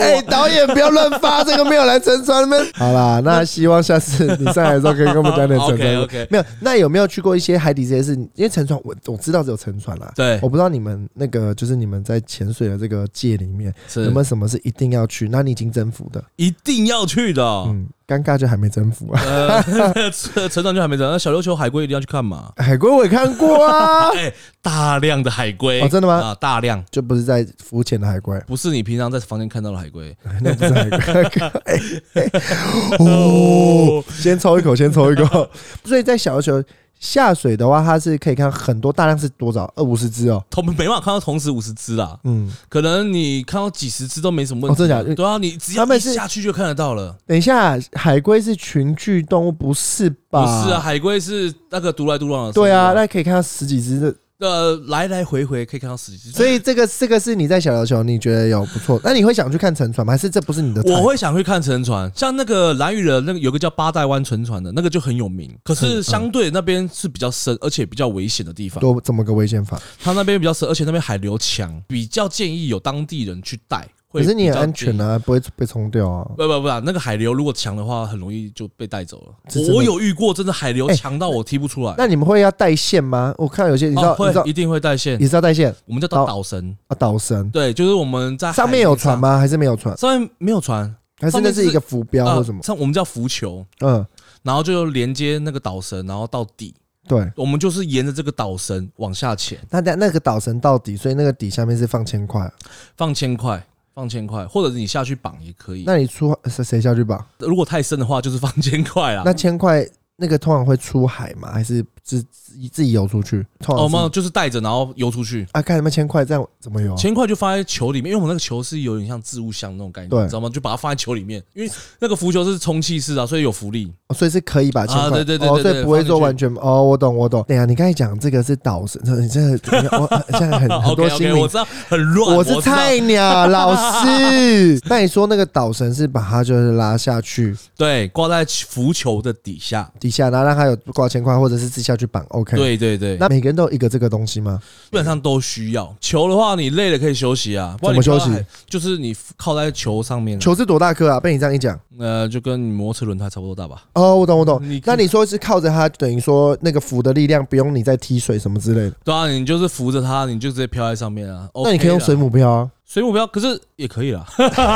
Speaker 2: 哎、导演不要乱发，这个没有来沉船吗。好啦，那希望下次你上来的时候可以跟我们讲点沉船。
Speaker 1: OK，OK
Speaker 2: 没有，那有没有去过一些海底这些事？因为沉船，我我知道只有沉船啦。
Speaker 1: 对
Speaker 2: 我不知道你们那个就是你们在潜水的这个界里面
Speaker 1: 是
Speaker 2: 有没有什么是一定要去？那你已经征服的，
Speaker 1: 一定要去的。
Speaker 2: 嗯，尴尬就还没征服啊。
Speaker 1: 呃，沉沉船就还没沉，那小琉球海龟一定要去看嘛。
Speaker 2: 海龟我也看过啊，
Speaker 1: 哎，大量的海龟
Speaker 2: 哦真的吗
Speaker 1: 啊，大量。
Speaker 2: 就不是在浮潜的海龟，
Speaker 1: 不是你平常在房间看到的海龟
Speaker 2: 那不是海龟。哎哎 哦，先抽一口，先抽一口。所以在小琉球下水的话，它是可以看到很多，大量是多少？二五十只哦。
Speaker 1: 同没办法看到同时五十只啦，
Speaker 2: 嗯，
Speaker 1: 可能你看到几十只都没什么问题。
Speaker 2: 哦真的假的
Speaker 1: 对啊，你只要下去就看得到了。
Speaker 2: 等一下，海龟是群居动物，不是吧？
Speaker 1: 不是啊，。海龟是那个独来独往的。
Speaker 2: 对啊，那可以看到十几只的，
Speaker 1: 呃来来回回可以看到十几只。
Speaker 2: 所以这个这个是你在小琉球你觉得有不错，那你会想去看沉船吗？还是这不是你的？
Speaker 1: 我会想去看沉船，像那个蓝屿的那个有个叫八代湾沉船的那个就很有名，可是相对那边是比较深而且比较危险的地方。
Speaker 2: 多怎么个危险法？
Speaker 1: 它那边比较深，而且那边海流强，比较建议有当地人去带。会
Speaker 2: 可是你很。安全啊，不会被冲掉啊。
Speaker 1: 不不不啊，那个海流如果强的话，很容易就被带走了我有遇过，真的海流
Speaker 2: 哎
Speaker 1: 强到我踢不出来。
Speaker 2: 那你们会要带线吗？我看有些你知道，
Speaker 1: 会一定会带线
Speaker 2: 你知道带线
Speaker 1: 我们叫
Speaker 2: 导
Speaker 1: 绳。
Speaker 2: 啊，导绳
Speaker 1: 对，就是我们在
Speaker 2: 上面有船吗？还是没有船？
Speaker 1: 上面没有船，
Speaker 2: 还是那是一个浮标
Speaker 1: 啊
Speaker 2: 或什么？
Speaker 1: 像我们叫浮球，
Speaker 2: 嗯，
Speaker 1: 然后就连接那个导绳，然后到底。
Speaker 2: 对。
Speaker 1: 我们就是沿着这个导绳往下潜，
Speaker 2: 那那那个导绳到底，所以那个底下面是放铅块。
Speaker 1: 放铅块，放千块，或者是你下去绑也可以。
Speaker 2: 那你出谁谁下去绑？
Speaker 1: 如果太深的话，就是放千块啊。
Speaker 2: 那千块那个通常会出海吗？还是自自己自己游出去？
Speaker 1: 哦，
Speaker 2: 没
Speaker 1: 有就是带着，然后游出去。
Speaker 2: 啊，看什么千块这样怎么游？
Speaker 1: 千块就放在球里面，因为我们那个球是有点像置物箱那种概念，你知道吗？就把它放在球里面，因为那个浮球是充气式的啊，所以有浮力。
Speaker 2: 哦所以是可以把千块，
Speaker 1: 啊对对对
Speaker 2: 哦，
Speaker 1: 对对
Speaker 2: 所以不会
Speaker 1: 放进去
Speaker 2: 说完全哦，我懂我懂。等一下你刚才讲这个是导绳，你这个我现在很 很多心
Speaker 1: 我知道很乱，
Speaker 2: 我是菜鸟 老师。那你说那个导绳是把它就是拉下去
Speaker 1: 对，挂在浮球的底下。
Speaker 2: 底下，然后让它有挂千块，或者是自己下去绑。OK，。
Speaker 1: 对对对，
Speaker 2: 那每个人都有一个这个东西吗？
Speaker 1: 基本上都需要。球的话，你累了可以休息啊，不然
Speaker 2: 怎么休息？
Speaker 1: 就是你靠在球上面啊，
Speaker 2: 球是多大颗啊？被你这样一讲，
Speaker 1: 呃，就跟你摩托车轮胎差不多大吧。
Speaker 2: 哦，我懂我懂
Speaker 1: 你。
Speaker 2: 那你说是靠着它，等于说那个浮的力量不用你再踢水什么之类的，
Speaker 1: 对啊，你就是扶着它，你就直接飘在上面啊。
Speaker 2: 那你可以用水母漂啊。
Speaker 1: 水母漂，可是也可以啦，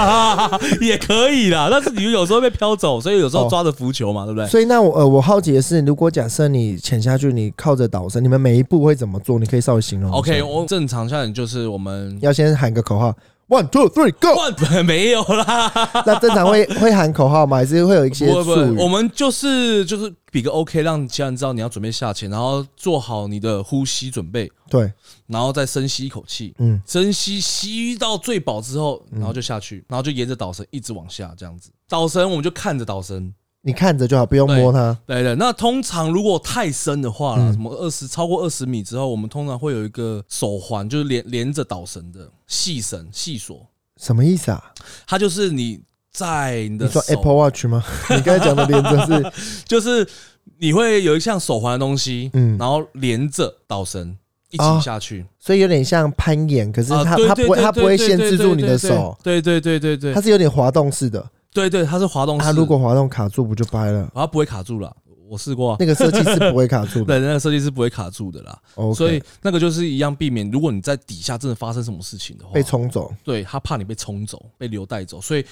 Speaker 1: 也可以啦。但是你有时候被飘走，所以有时候抓着浮球嘛，对不对？
Speaker 2: 所以那我呃，我好奇的是，如果假设你潜下去，你靠着岛身，你们每一步会怎么做？你可以稍微形容。
Speaker 1: OK，我正常下来就是我们
Speaker 2: 要先喊个口号，one two three go。
Speaker 1: 换没有啦，
Speaker 2: 那正常会 会喊口号吗？还是会有一些
Speaker 1: 不会不我？们就是就是比个 OK，让其他人知道你要准备下潜，然后做好你的呼吸准备，
Speaker 2: 对，
Speaker 1: 然后再深吸一口气，
Speaker 2: 嗯，
Speaker 1: 深吸吸到最饱之后，然后就下去，然后就沿着岛绳一直往下这样子。岛绳我们就看着岛绳，
Speaker 2: 你看着就好，不用摸它。
Speaker 1: 对对。那通常如果太深的话啦，
Speaker 2: 嗯
Speaker 1: 什么二十超过二十米之后，我们通常会有一个手环，就是连连着导绳的细绳细锁，
Speaker 2: 什么意思啊？
Speaker 1: 它就是你在你的
Speaker 2: 你说
Speaker 1: 手
Speaker 2: Apple Watch 吗？你刚才讲的连着是，
Speaker 1: 就是你会有一项手环的东西，
Speaker 2: 嗯
Speaker 1: 然后连着导绳一
Speaker 2: 哦
Speaker 1: 起下去。
Speaker 2: 所以有点像攀岩，可是
Speaker 1: 啊
Speaker 2: 它
Speaker 1: 对对对
Speaker 2: 它不会它不会
Speaker 1: 对对
Speaker 2: 限制住你
Speaker 1: 对对
Speaker 2: 的手，
Speaker 1: 对对对对对
Speaker 2: 它是有点滑动式的。
Speaker 1: 对对，它是滑动式。
Speaker 2: 它如果滑动卡住，不就掰了？
Speaker 1: 它不会卡住了，我试过啊。
Speaker 2: 那个设计是不会卡住的。
Speaker 1: 对，那个设计是不会卡住的啦。所以那个就是一样避免，如果你在底下真的发生什么事情的话，
Speaker 2: 被冲走。
Speaker 1: 对他怕你被冲走、被流带走，所以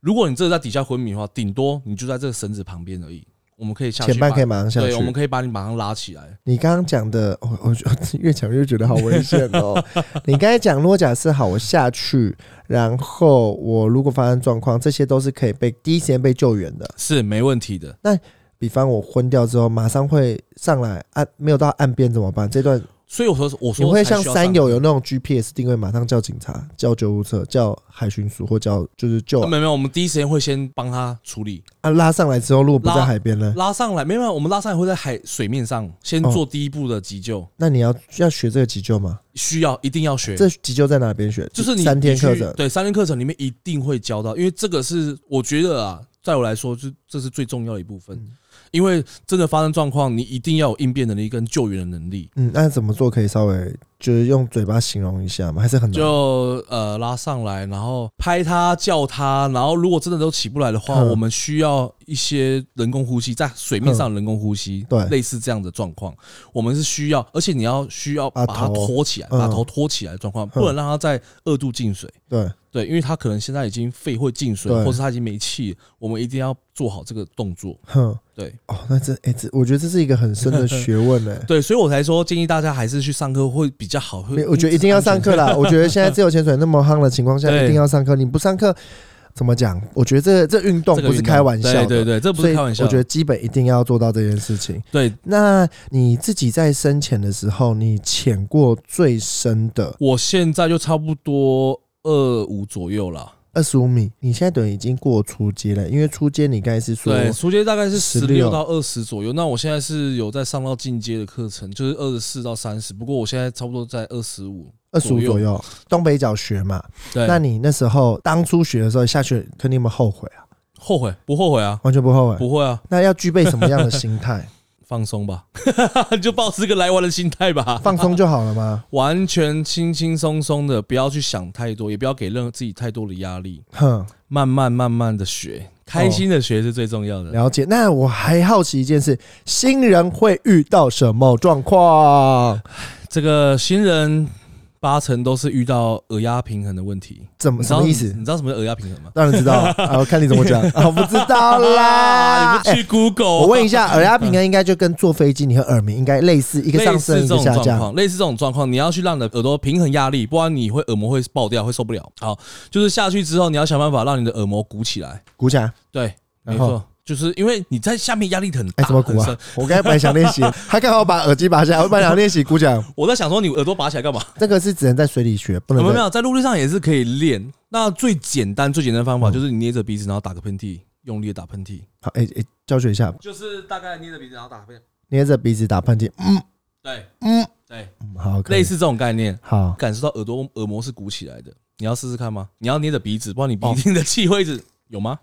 Speaker 1: 如果你真的在底下昏迷的话，顶多你就在这个绳子旁边而已。我们可以下去，
Speaker 2: 前半可以马上下去对，
Speaker 1: 我。们可以把你马上拉起来。
Speaker 2: 你刚刚讲的，我我觉得越讲越觉得好危险哦。你刚才讲，如果假设好，我下去，然后我如果发生状况，这些都是可以被第一时间被救援的。
Speaker 1: 是没问题的。
Speaker 2: 那比方我昏掉之后，马上会上来岸，没有到岸边怎么办？这段
Speaker 1: 所以我说，我
Speaker 2: 你
Speaker 1: 说
Speaker 2: 会像山
Speaker 1: 才需要上
Speaker 2: 友有那种 GPS 定位，马上叫警察、叫救护车、叫海巡署或叫就是救
Speaker 1: 没有没有，我们第一时间会先帮他处理，
Speaker 2: 啊拉上来之后，如果不在海边呢？
Speaker 1: 拉上来。没有我们拉上来会在海水面上先
Speaker 2: 哦
Speaker 1: 做第一步的急救，
Speaker 2: 那你要要学这个急救吗？
Speaker 1: 需要一定要学。
Speaker 2: 这急救在哪边学？
Speaker 1: 就是你
Speaker 2: 三天课程。
Speaker 1: 对三天课程里面一定会教到，因为这个是我觉得啊，在我来说，就这是最重要的一部分。
Speaker 2: 嗯
Speaker 1: 因为真的发生状况，你一定要有应变能力跟救援的能力。
Speaker 2: 嗯，那怎么做可以稍微就是用嘴巴形容一下吗？还是很难？
Speaker 1: 就呃拉上来，然后拍他叫他，然后如果真的都起不来的话，
Speaker 2: 嗯。
Speaker 1: 我们需要一些人工呼吸，在水面上人工呼吸，
Speaker 2: 对。
Speaker 1: 类似这样的状况，我们是需要，而且你要需要
Speaker 2: 把
Speaker 1: 把它
Speaker 2: 头
Speaker 1: 拖起来，
Speaker 2: 嗯。
Speaker 1: 把头拖起来的状况，不能让它在二度进水。
Speaker 2: 对，
Speaker 1: 对，因为他可能现在已经肺会进水，或是他已经没气，我们一定要做好这个动作。
Speaker 2: 哼，
Speaker 1: 对
Speaker 2: 哦，那这哎、这我觉得这是一个很深的学问呢。
Speaker 1: 对，所以我才说建议大家还是去上课会比较好。会
Speaker 2: 我觉得一定要上课啦。我觉得现在自由潜水那么夯的情况下，一定要上课。你不上课怎么讲？我觉得这这运动不是开玩笑的，
Speaker 1: 对对对，这不是开玩笑。
Speaker 2: 我觉得基本一定要做到这件事情。
Speaker 1: 对
Speaker 2: 那你自己在深潜的时候，你潜过最深的
Speaker 1: 我现在就差不多二五左右啦。
Speaker 2: 二十五米，你现在等于已经过初阶了，因为初阶你刚才是说
Speaker 1: 对，初阶大概是十六
Speaker 2: 16
Speaker 1: 到二十左右。那我现在是有在上到进阶的课程，就是二十四到三十。不过我现在差不多在二十五。
Speaker 2: 二十五左右，东北角学嘛。
Speaker 1: 对，
Speaker 2: 那你那时候当初学的时候下去，肯定有没有后悔啊？
Speaker 1: 后悔不后悔啊？
Speaker 2: 完全不后悔。
Speaker 1: 不会啊，
Speaker 2: 那要具备什么样的心态？
Speaker 1: 放松吧，就保持个来玩的心态吧。
Speaker 2: 放松就好了吗？
Speaker 1: 完全轻轻松松的，不要去想太多，也不要给任何自己太多的压力，
Speaker 2: 哼，
Speaker 1: 慢慢慢慢的学，开心的学是最重要的。
Speaker 2: 了解。那我还好奇一件事，新人会遇到什么状况？
Speaker 1: 这个新人八成都是遇到耳压平衡的问题，
Speaker 2: 怎么什么意思？
Speaker 1: 你知道什么叫耳压平衡吗？
Speaker 2: 当然知道啊，啊我看你怎么讲啊，我不知道啦。
Speaker 1: 啊，你不去 Google？
Speaker 2: 我问一下，耳压平衡应该就跟坐飞机你和耳鸣应该类似，一个上升一个下降。
Speaker 1: 种状况，类似这种状况，你要去让你的耳朵平衡压力，不然你会耳膜会爆掉，会受不了。好，就是下去之后，你要想办法让你的耳膜鼓起来。
Speaker 2: 鼓起来，
Speaker 1: 对，没错，就是因为你在下面压力很
Speaker 2: 哎，
Speaker 1: 大，
Speaker 2: 怎么鼓啊？我刚才本来想练习，他刚好把耳机拔下来，我本来想练习鼓起来。
Speaker 1: 我在想说，你耳朵拔起来干嘛？
Speaker 2: 这个是只能在水里学，不能
Speaker 1: 没有没有，在陆地上也是可以练。那最简单最简单的方法
Speaker 2: 嗯
Speaker 1: 就是你捏着鼻子，然后打个喷嚏，用力的打喷嚏，
Speaker 2: 好，哎哎，教学一下，
Speaker 1: 就是大概捏着鼻子，然后打喷嚏。
Speaker 2: 捏着鼻子打喷嚏，嗯
Speaker 1: 对
Speaker 2: 嗯
Speaker 1: 对，
Speaker 2: 嗯，好，
Speaker 1: 类似这种概念，
Speaker 2: 好，
Speaker 1: 感受到耳朵耳膜是鼓起来的。你要试试看吗？你要捏着鼻子，不然你
Speaker 2: 哦
Speaker 1: 鼻涕的气会一直有吗？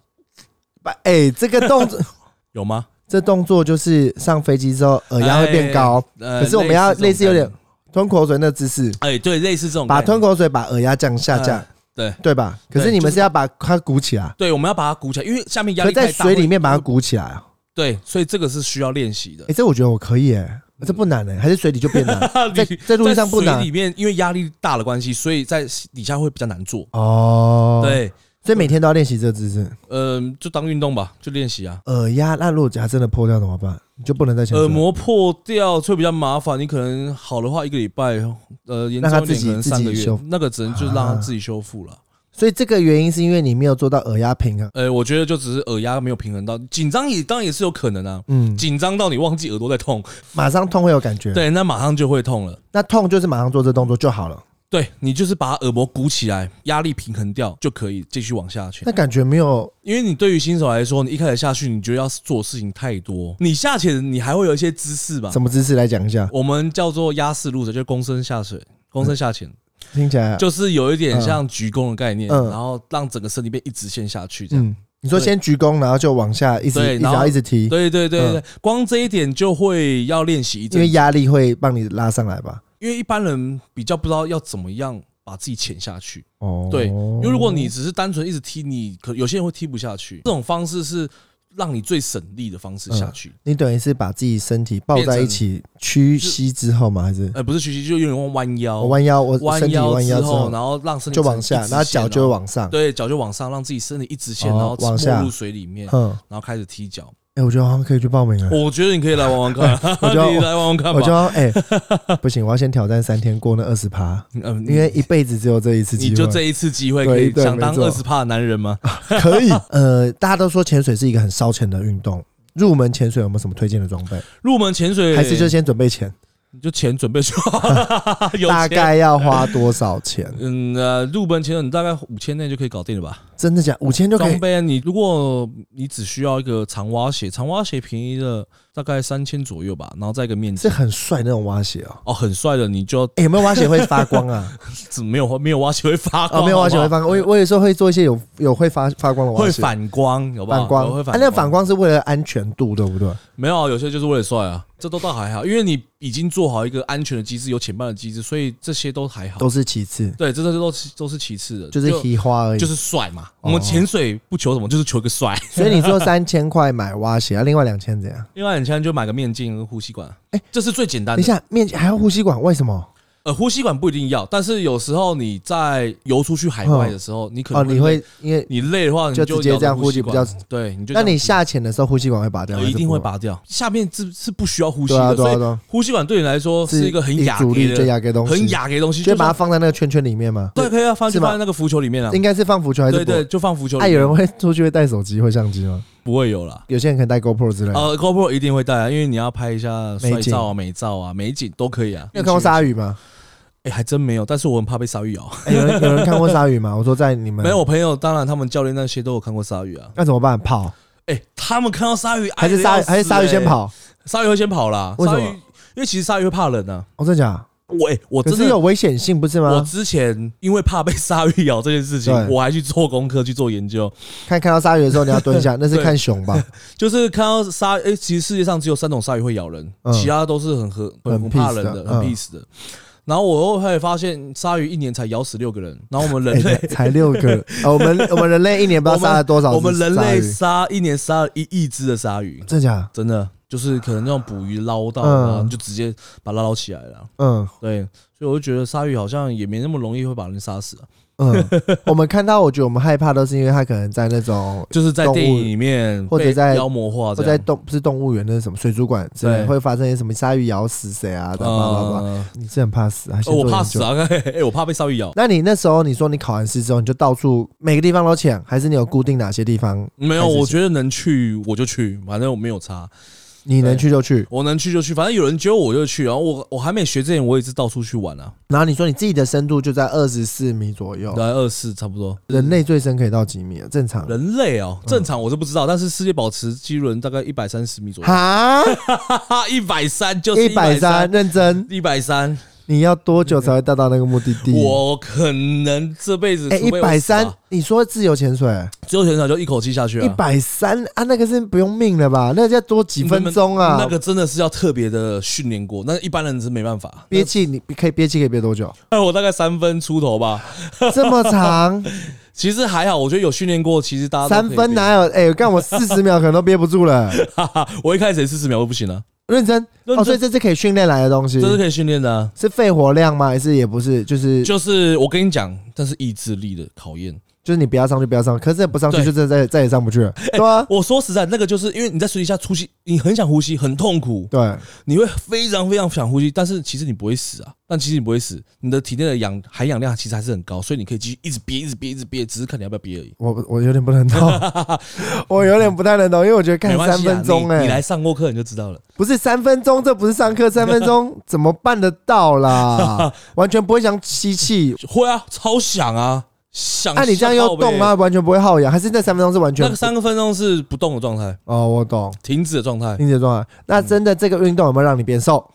Speaker 2: 把哎，这个动作，
Speaker 1: 有吗？
Speaker 2: 这动作就是上飞机之后耳压会变高，
Speaker 1: 呃
Speaker 2: 可是我们要类似有点吞口水那姿势，
Speaker 1: 概念哎，对，类似这种
Speaker 2: 把
Speaker 1: 概念
Speaker 2: 吞口水把耳压降下降
Speaker 1: 哎，对
Speaker 2: 对吧？可是
Speaker 1: 对
Speaker 2: 你们是要把它鼓起来，
Speaker 1: 对，我们要把它鼓起来，因为下面压
Speaker 2: 可在
Speaker 1: 太大
Speaker 2: 水里面把它鼓起来啊。
Speaker 1: 对，所以这个是需要练习的
Speaker 2: 哎，。这我觉得我可以哎，这不难哎，还是水里就变难，在
Speaker 1: 你
Speaker 2: 在陆地上不难
Speaker 1: 里面因为压力大的关系，所以在底下会比较难做。
Speaker 2: 哦。，
Speaker 1: 对，
Speaker 2: 所以每天都要练习这个姿势。
Speaker 1: 嗯，就当运动吧，就练习啊。
Speaker 2: 耳压，那如果假如真的破掉怎么办？你就不能再潜水
Speaker 1: 耳膜破掉会比较麻烦，你可能好的话一个礼拜，呃，严重一点可能三个月那个只能就是让
Speaker 2: 啊
Speaker 1: 它自己修复了。
Speaker 2: 所以这个原因是因为你没有做到耳压平衡。
Speaker 1: 呃，我觉得就只是耳压没有平衡到，紧张也当然也是有可能啊，
Speaker 2: 嗯，
Speaker 1: 紧张到你忘记耳朵在痛，
Speaker 2: 马上痛会有感觉。，
Speaker 1: 对，那马上就会痛了。
Speaker 2: 那痛就是马上做这动作就好了。
Speaker 1: 对你就是把耳膜鼓起来，压力平衡掉就可以继续往下去。
Speaker 2: 那。感觉没有
Speaker 1: 因为你对于新手来说，你一开始下去，你觉得要做的事情太多，你下潜你还会有一些姿势吧？
Speaker 2: 什么姿势？来讲一下，
Speaker 1: 我们叫做压式入水，就是躬身下水，躬身下潜，
Speaker 2: 听起来
Speaker 1: 就是有一点像鞠躬的概念，
Speaker 2: 嗯。
Speaker 1: 然后让整个身体变一直线下去，这样。
Speaker 2: 嗯，你说先鞠躬，然后就往下一直一直一直提，
Speaker 1: 对对对对
Speaker 2: 嗯，
Speaker 1: 光这一点就会要练习一
Speaker 2: 因为压力会帮你拉上来吧。
Speaker 1: 因为一般人比较不知道要怎么样把自己潜下去。
Speaker 2: 哦，
Speaker 1: 对，因为如果你只是单纯一直踢，你可有些人会踢不下去。这种方式是让你最省力的方式下去，
Speaker 2: 你等于是把自己身体抱在一起屈膝之后吗？还是
Speaker 1: 呃，不是屈膝，就有点弯腰，
Speaker 2: 我弯腰，我
Speaker 1: 弯腰
Speaker 2: 弯腰之
Speaker 1: 之后，然后让身体
Speaker 2: 就往下，然后脚就会往上。
Speaker 1: 对，脚就往上，让自己身体一直线，
Speaker 2: 哦
Speaker 1: 然后
Speaker 2: 往下
Speaker 1: 没入水里面，
Speaker 2: 嗯，
Speaker 1: 然后开始踢脚。
Speaker 2: 哎，我觉得好像可以去报名了。
Speaker 1: 我觉得你可以来玩玩看，
Speaker 2: 我就
Speaker 1: 你来玩玩看
Speaker 2: 我就
Speaker 1: 吧。
Speaker 2: 要哎，不行，我要先挑战三天过那二十趴，
Speaker 1: 嗯，
Speaker 2: 因为一辈子只有这一次机会。
Speaker 1: 你就这一次机会可以想当二十趴的男人吗？
Speaker 2: 可以。呃，大家都说潜水是一个很烧钱的运动，入门潜水有没有什么推荐的装备？
Speaker 1: 入门潜水
Speaker 2: 还是就先准备钱？
Speaker 1: 你就钱准备就好，
Speaker 2: 大概要花多少钱？
Speaker 1: 嗯呃，入门潜水你大概五千内就可以搞定了吧？
Speaker 2: 真的假？五千就可以？
Speaker 1: 装备啊，你如果你只需要一个长蛙鞋，长蛙鞋便宜的大概三千左右吧，然后再一个面
Speaker 2: 是
Speaker 1: 镜，
Speaker 2: 很帅那种蛙鞋哦。
Speaker 1: 哦，很帅的，你就
Speaker 2: 哎、有没有蛙鞋会发光啊？
Speaker 1: 只没有没有蛙鞋会发光，
Speaker 2: 哦，没有蛙鞋会发光。我我有时候会做一些有有会发发光的蛙鞋，
Speaker 1: 会反光，有吧？
Speaker 2: 反光。
Speaker 1: 会
Speaker 2: 啊，那个反光是为了安全度，对不对？
Speaker 1: 没有啊，有些就是为了帅啊，这都倒还好，因为你已经做好一个安全的机制，有潜伴的机制，所以这些都还好。
Speaker 2: 都是其次，
Speaker 1: 对，这这都是都是其次的，
Speaker 2: 就是提花而已。
Speaker 1: 就是帅嘛。我们潜水不求什么，就是求个帅。
Speaker 2: 所以你说三千块买蛙鞋，啊，另外两千怎样？
Speaker 1: 另外，两千就买个面镜跟呼吸管，
Speaker 2: 哎
Speaker 1: 这是最简单的。
Speaker 2: 等一下，面镜还要呼吸管，为什么？
Speaker 1: 呃，呼吸管不一定要，但是有时候你在游出去海外的时候，你可能
Speaker 2: 哦，你会因为
Speaker 1: 你累的话，你
Speaker 2: 就直接这样
Speaker 1: 呼吸管。对，你就
Speaker 2: 那你下潜的时候呼吸管会拔掉吗？
Speaker 1: 呃一定会拔掉。下面是是不需要呼吸的，
Speaker 2: 对
Speaker 1: 呼吸管对你来说是一个很雅
Speaker 2: 阻力最
Speaker 1: 给的、
Speaker 2: 东西，
Speaker 1: 很，雅给的东西，
Speaker 2: 就把它放在那个圈圈里面嘛？
Speaker 1: 对，可以啊，放在那个浮球里面啊。
Speaker 2: 应该是放浮球还是
Speaker 1: 对对，就放浮球里
Speaker 2: 哎，有人会出去会带手机会相机吗？
Speaker 1: 不会有啦。
Speaker 2: 有些人可能带 GoPro 之类的。
Speaker 1: 呃，GoPro 一定会带啊，因为你要拍一下帅照啊、美照啊、美景都可以啊。
Speaker 2: 你有看过鲨鱼吗？
Speaker 1: 哎，还真没有，但是我很怕被鲨鱼咬。
Speaker 2: 哎，有人有人看过鲨鱼吗？我说在你们
Speaker 1: 没有，我朋友当然他们教练那些都有看过鲨鱼啊。
Speaker 2: 那怎么办？跑
Speaker 1: 哎，他们看到鲨鱼
Speaker 2: 还是鲨鱼还是鲨鱼先？跑？
Speaker 1: 鲨鱼会先跑啦。
Speaker 2: 为什么
Speaker 1: 因为其实鲨鱼会怕人啊。
Speaker 2: 哦，真的假的？
Speaker 1: 我哎，我
Speaker 2: 这是有。危险性不是吗我？
Speaker 1: 之前因为怕被 鲨鱼咬这件事情，我还去做功课去做研究，
Speaker 2: 看看到鲨鱼的时候你要蹲下，那是看熊吧？
Speaker 1: 就是看到鲨，哎、其实世界上只有三种鲨鱼会咬人，
Speaker 2: 嗯
Speaker 1: 其他都是很和很
Speaker 2: 很
Speaker 1: 不怕人的，很
Speaker 2: 嗯
Speaker 1: peace 的。然后我又会发现，鲨鱼一年才咬死六个人，然后我们人类，
Speaker 2: 哎 才六个，啊我们我们人类一年不知道杀了多少只
Speaker 1: 我们人类杀一年杀了一亿只的鲨鱼，
Speaker 2: 真假？的？
Speaker 1: 真的就是可能那种捕鱼捞到，然后就直接把它捞起来了。
Speaker 2: 嗯。
Speaker 1: 对，所以我就觉得鲨鱼好像也没那么容易会把人杀死啊，
Speaker 2: 嗯，我们看到，我觉得我们害怕都是因为他可能在那种
Speaker 1: 就是在电影里面
Speaker 2: 或者在
Speaker 1: 妖魔化
Speaker 2: 或在，动不是动物园那是什么水族馆之类
Speaker 1: 对
Speaker 2: 会发生一些什么鲨鱼咬死谁啊？叭叭叭叭。
Speaker 1: 呃
Speaker 2: 你是很怕死还是
Speaker 1: 呃我怕死？啊！哎，我怕被鲨鱼咬。
Speaker 2: 那你那时候你说你考完试之后，你就到处每个地方都抢，还是你有固定哪些地方？
Speaker 1: 没有，我觉得能去我就去，反正我没有差，
Speaker 2: 你能去就去。
Speaker 1: 我能去就去，反正有人揪我就去。然后我我还没学之前，我也是到处去玩啊，
Speaker 2: 然后你说你自己的深度就在二十四米左右
Speaker 1: 大，概二四差不多。
Speaker 2: 人类最深可以到几米啊？正常。
Speaker 1: 人类哦，正常我是不知道，但是世界保持基轮大概一百三十米左右，
Speaker 2: 哈，
Speaker 1: 一百三就是
Speaker 2: 一百三，
Speaker 1: 三，
Speaker 2: 认真，
Speaker 1: 一百三，
Speaker 2: 你要多久才会到达那个目的地？
Speaker 1: 我可能这辈子
Speaker 2: 哎，一百三，你说自由潜水，
Speaker 1: 自由潜水就一口气下去
Speaker 2: 一
Speaker 1: 啊。
Speaker 2: 百三啊，那个是不用命了吧？那个要多几分钟啊？
Speaker 1: 那个真的是要特别的训练过，那一般人是没办法。
Speaker 2: 憋气，你可以憋气可以憋多久？
Speaker 1: 那我大概三分出头吧，
Speaker 2: 这么长，
Speaker 1: 其实还好，我觉得有训练过，其实大家
Speaker 2: 三分哪有？哎，干我四十秒可能都憋不住了，
Speaker 1: 哈哈，我一开始四十秒都不行了，
Speaker 2: 认真
Speaker 1: 认真
Speaker 2: 哦，所以这是可以训练来的东西
Speaker 1: 这，是可以训练的啊。
Speaker 2: 是肺活量吗？还是也不是？就是
Speaker 1: 就是我跟你讲，这是意志力的考验。
Speaker 2: 就是你不要上去，不要上，可是不上去就真的再再也上不去了，对啊，
Speaker 1: 我说实在，那个就是因为你在水底下呼吸，你很想呼吸，很痛苦，
Speaker 2: 对，
Speaker 1: 你会非常非常想呼吸，但是其实你不会死啊。但其实你不会死，你的体内的氧含氧量其实还是很高，所以你可以继续一直憋，一直憋，一直憋，只是看你要不要憋而已。
Speaker 2: 我我有点不能懂，我有点不太能懂，因为我觉得看三分钟
Speaker 1: 你来上过课你就知道了。
Speaker 2: 不是三分钟，这不是上课，三分钟 怎么办得到啦？完全不会想吸气。
Speaker 1: 会啊，超想啊，想。
Speaker 2: 按、你这样又动啊，？完全不会耗氧，还是那三分钟是完全
Speaker 1: 那个三个分钟是不动的状态，
Speaker 2: 哦，我懂，
Speaker 1: 停止的状态。
Speaker 2: 停止的状态。那真的这个运动有没有让你变瘦？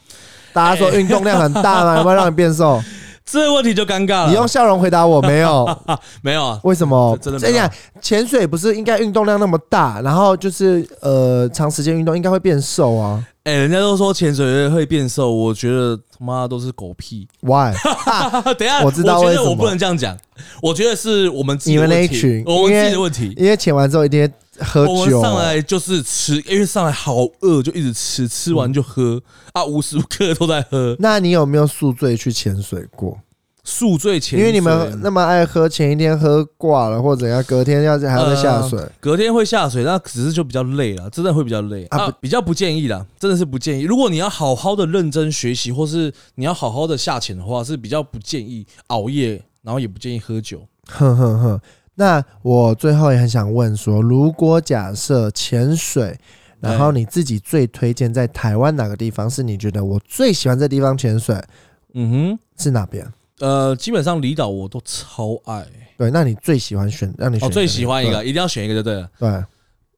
Speaker 2: 大家说运动量很大吗？有没有让你变瘦？
Speaker 1: 这个问题就尴尬了。
Speaker 2: 你用笑容回答我，没有？
Speaker 1: 没有啊？
Speaker 2: 为什么？
Speaker 1: 真的没有
Speaker 2: 这样潜水不是应该运动量那么大，然后就是呃长时间运动应该会变瘦啊
Speaker 1: 哎、人家都说潜水会变瘦，我觉得他妈都是狗屁。
Speaker 2: ？Why？
Speaker 1: 等一下，
Speaker 2: 我知道
Speaker 1: 觉
Speaker 2: 为什么
Speaker 1: 得我不能这样讲，我觉得是我们自己
Speaker 2: 你们那
Speaker 1: 的问题
Speaker 2: 一群
Speaker 1: 我们自
Speaker 2: 因为
Speaker 1: 己的问题。
Speaker 2: 因为潜完之后一定会喝
Speaker 1: 我们
Speaker 2: 酒，
Speaker 1: 上来就是吃，因为上来好饿，就一直吃，吃完就喝啊，无时无刻都在喝，
Speaker 2: 那你有没有宿醉去潜水过？
Speaker 1: 宿醉潜。
Speaker 2: 因为你们那么爱喝，前一天喝挂了或者要隔天要还要再下水，
Speaker 1: 隔天会下水，那只是就比较累了，真的会比较累
Speaker 2: 啊
Speaker 1: 啊，比较不建议啦，真的是不建议。如果你要好好的认真学习，或是你要好好的下潜的话，是比较不建议熬夜，然后也不建议喝酒。
Speaker 2: 哼哼哼。那我最后也很想问说，如果假设潜水，然后你自己最推荐在台湾哪个地方是你觉得我最喜欢这地方潜水
Speaker 1: 嗯哼，
Speaker 2: 是哪边？
Speaker 1: 呃，基本上离岛我都超爱。
Speaker 2: 对，那你最喜欢选？让你选
Speaker 1: 哦，最喜欢一个，一定要选一个就对了。
Speaker 2: 对，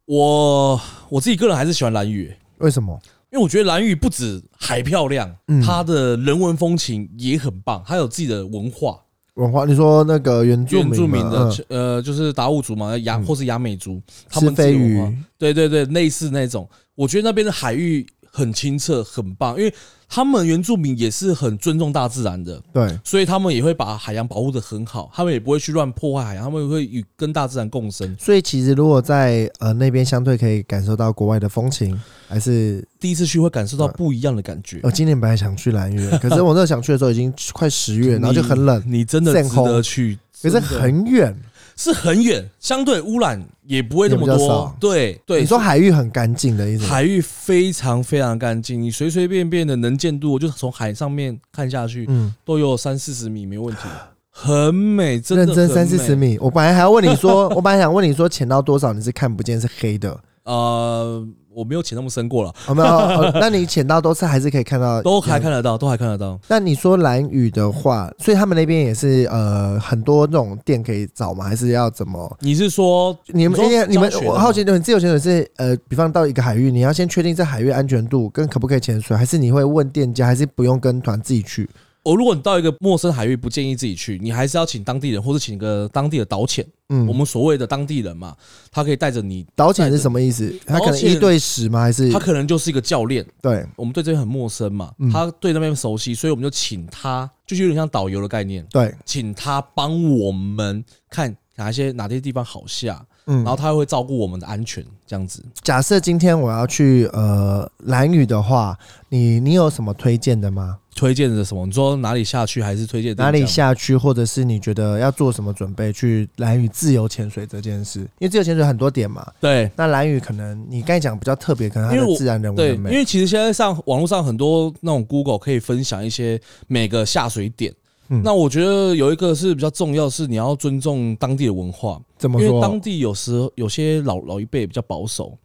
Speaker 1: 我我自己个人还是喜欢蓝屿，
Speaker 2: 为什么？
Speaker 1: 因为我觉得蓝屿不止海漂亮，
Speaker 2: 嗯
Speaker 1: 它的人文风情也很棒，它有自己的文化。
Speaker 2: 文化？你说那个原住
Speaker 1: 原住
Speaker 2: 民
Speaker 1: 民的
Speaker 2: 嘛，
Speaker 1: 呃，就是达悟族嘛，亚
Speaker 2: 嗯
Speaker 1: 或是雅美族，他们
Speaker 2: 飞鱼，
Speaker 1: 对对对，类似那种。我觉得那边的海域很清澈，很棒，因为他们原住民也是很尊重大自然的，
Speaker 2: 对，
Speaker 1: 所以他们也会把海洋保护的很好，他们也不会去乱破坏海洋，他们会与跟大自然共生。
Speaker 2: 所以其实如果在呃那边相对可以感受到国外的风情，还是
Speaker 1: 第一次去会感受到不一样的感觉。
Speaker 2: 我今年本来想去蓝屿，可是我那想去的时候已经快十月，然后就很冷，
Speaker 1: 你真的值得去，
Speaker 2: 可是很远。
Speaker 1: 是很远，相对污染也不会那么多
Speaker 2: 也比较少。
Speaker 1: 对对，
Speaker 2: 你说海域很干净的意思吗？
Speaker 1: 海域非常非常干净，你随随便便的能见度，就从海上面看下去，
Speaker 2: 嗯，
Speaker 1: 都有三四十米，没问题，很美，真的
Speaker 2: 认真三四十
Speaker 1: 美。
Speaker 2: 米。我本来还要问你说，我本来想问你说潜到多少你是看不见是黑的，
Speaker 1: 呃，我没有潜那么深过了，
Speaker 2: 哦没有？哦 那你潜到都是还是可以看到，
Speaker 1: 都还看得到，都还看得到。
Speaker 2: 那你说蓝屿的话，所以他们那边也是呃很多那种店可以找吗？还是要怎么？
Speaker 1: 你是说
Speaker 2: 你们
Speaker 1: 说
Speaker 2: 因为你们我好奇，你们自由潜水是呃，比方到一个海域，你要先确定这海域安全度跟可不可以潜水，还是你会问店家，还是不用跟团自己去？
Speaker 1: 哦，如果你到一个陌生海域，不建议自己去，你还是要请当地人或者请个当地的导潜。
Speaker 2: 嗯，
Speaker 1: 我们所谓的当地人嘛，他可以带着你，
Speaker 2: 导潜是什么意思？他可能一对十吗？还是
Speaker 1: 他可能就是一个教练。
Speaker 2: 对？
Speaker 1: 我们对这边很陌生嘛
Speaker 2: 嗯，
Speaker 1: 他对那边熟悉，所以我们就请他，就是有点像导游的概念，
Speaker 2: 对，
Speaker 1: 请他帮我们看哪一些哪些地方好下，
Speaker 2: 嗯
Speaker 1: 然后他会照顾我们的安全，这样子。
Speaker 2: 假设今天我要去呃蓝屿的话，你你有什么推荐的吗？
Speaker 1: 推荐的什么？你说哪里下去，还是推荐
Speaker 2: 哪里下去，或者是你觉得要做什么准备去蓝屿自由潜水这件事？因为自由潜水很多点嘛，
Speaker 1: 对
Speaker 2: 那蓝屿可能你刚才讲比较特别，可能它的自然人
Speaker 1: 对，
Speaker 2: 文的美。
Speaker 1: 因为其实现在上网络上很多那种 Google 可以分享一些每个下水点。
Speaker 2: 嗯
Speaker 1: 那我觉得有一个是比较重要，是你要尊重当地的文化，
Speaker 2: 怎么说？
Speaker 1: 因为当地有时候有些老老一辈比较保守，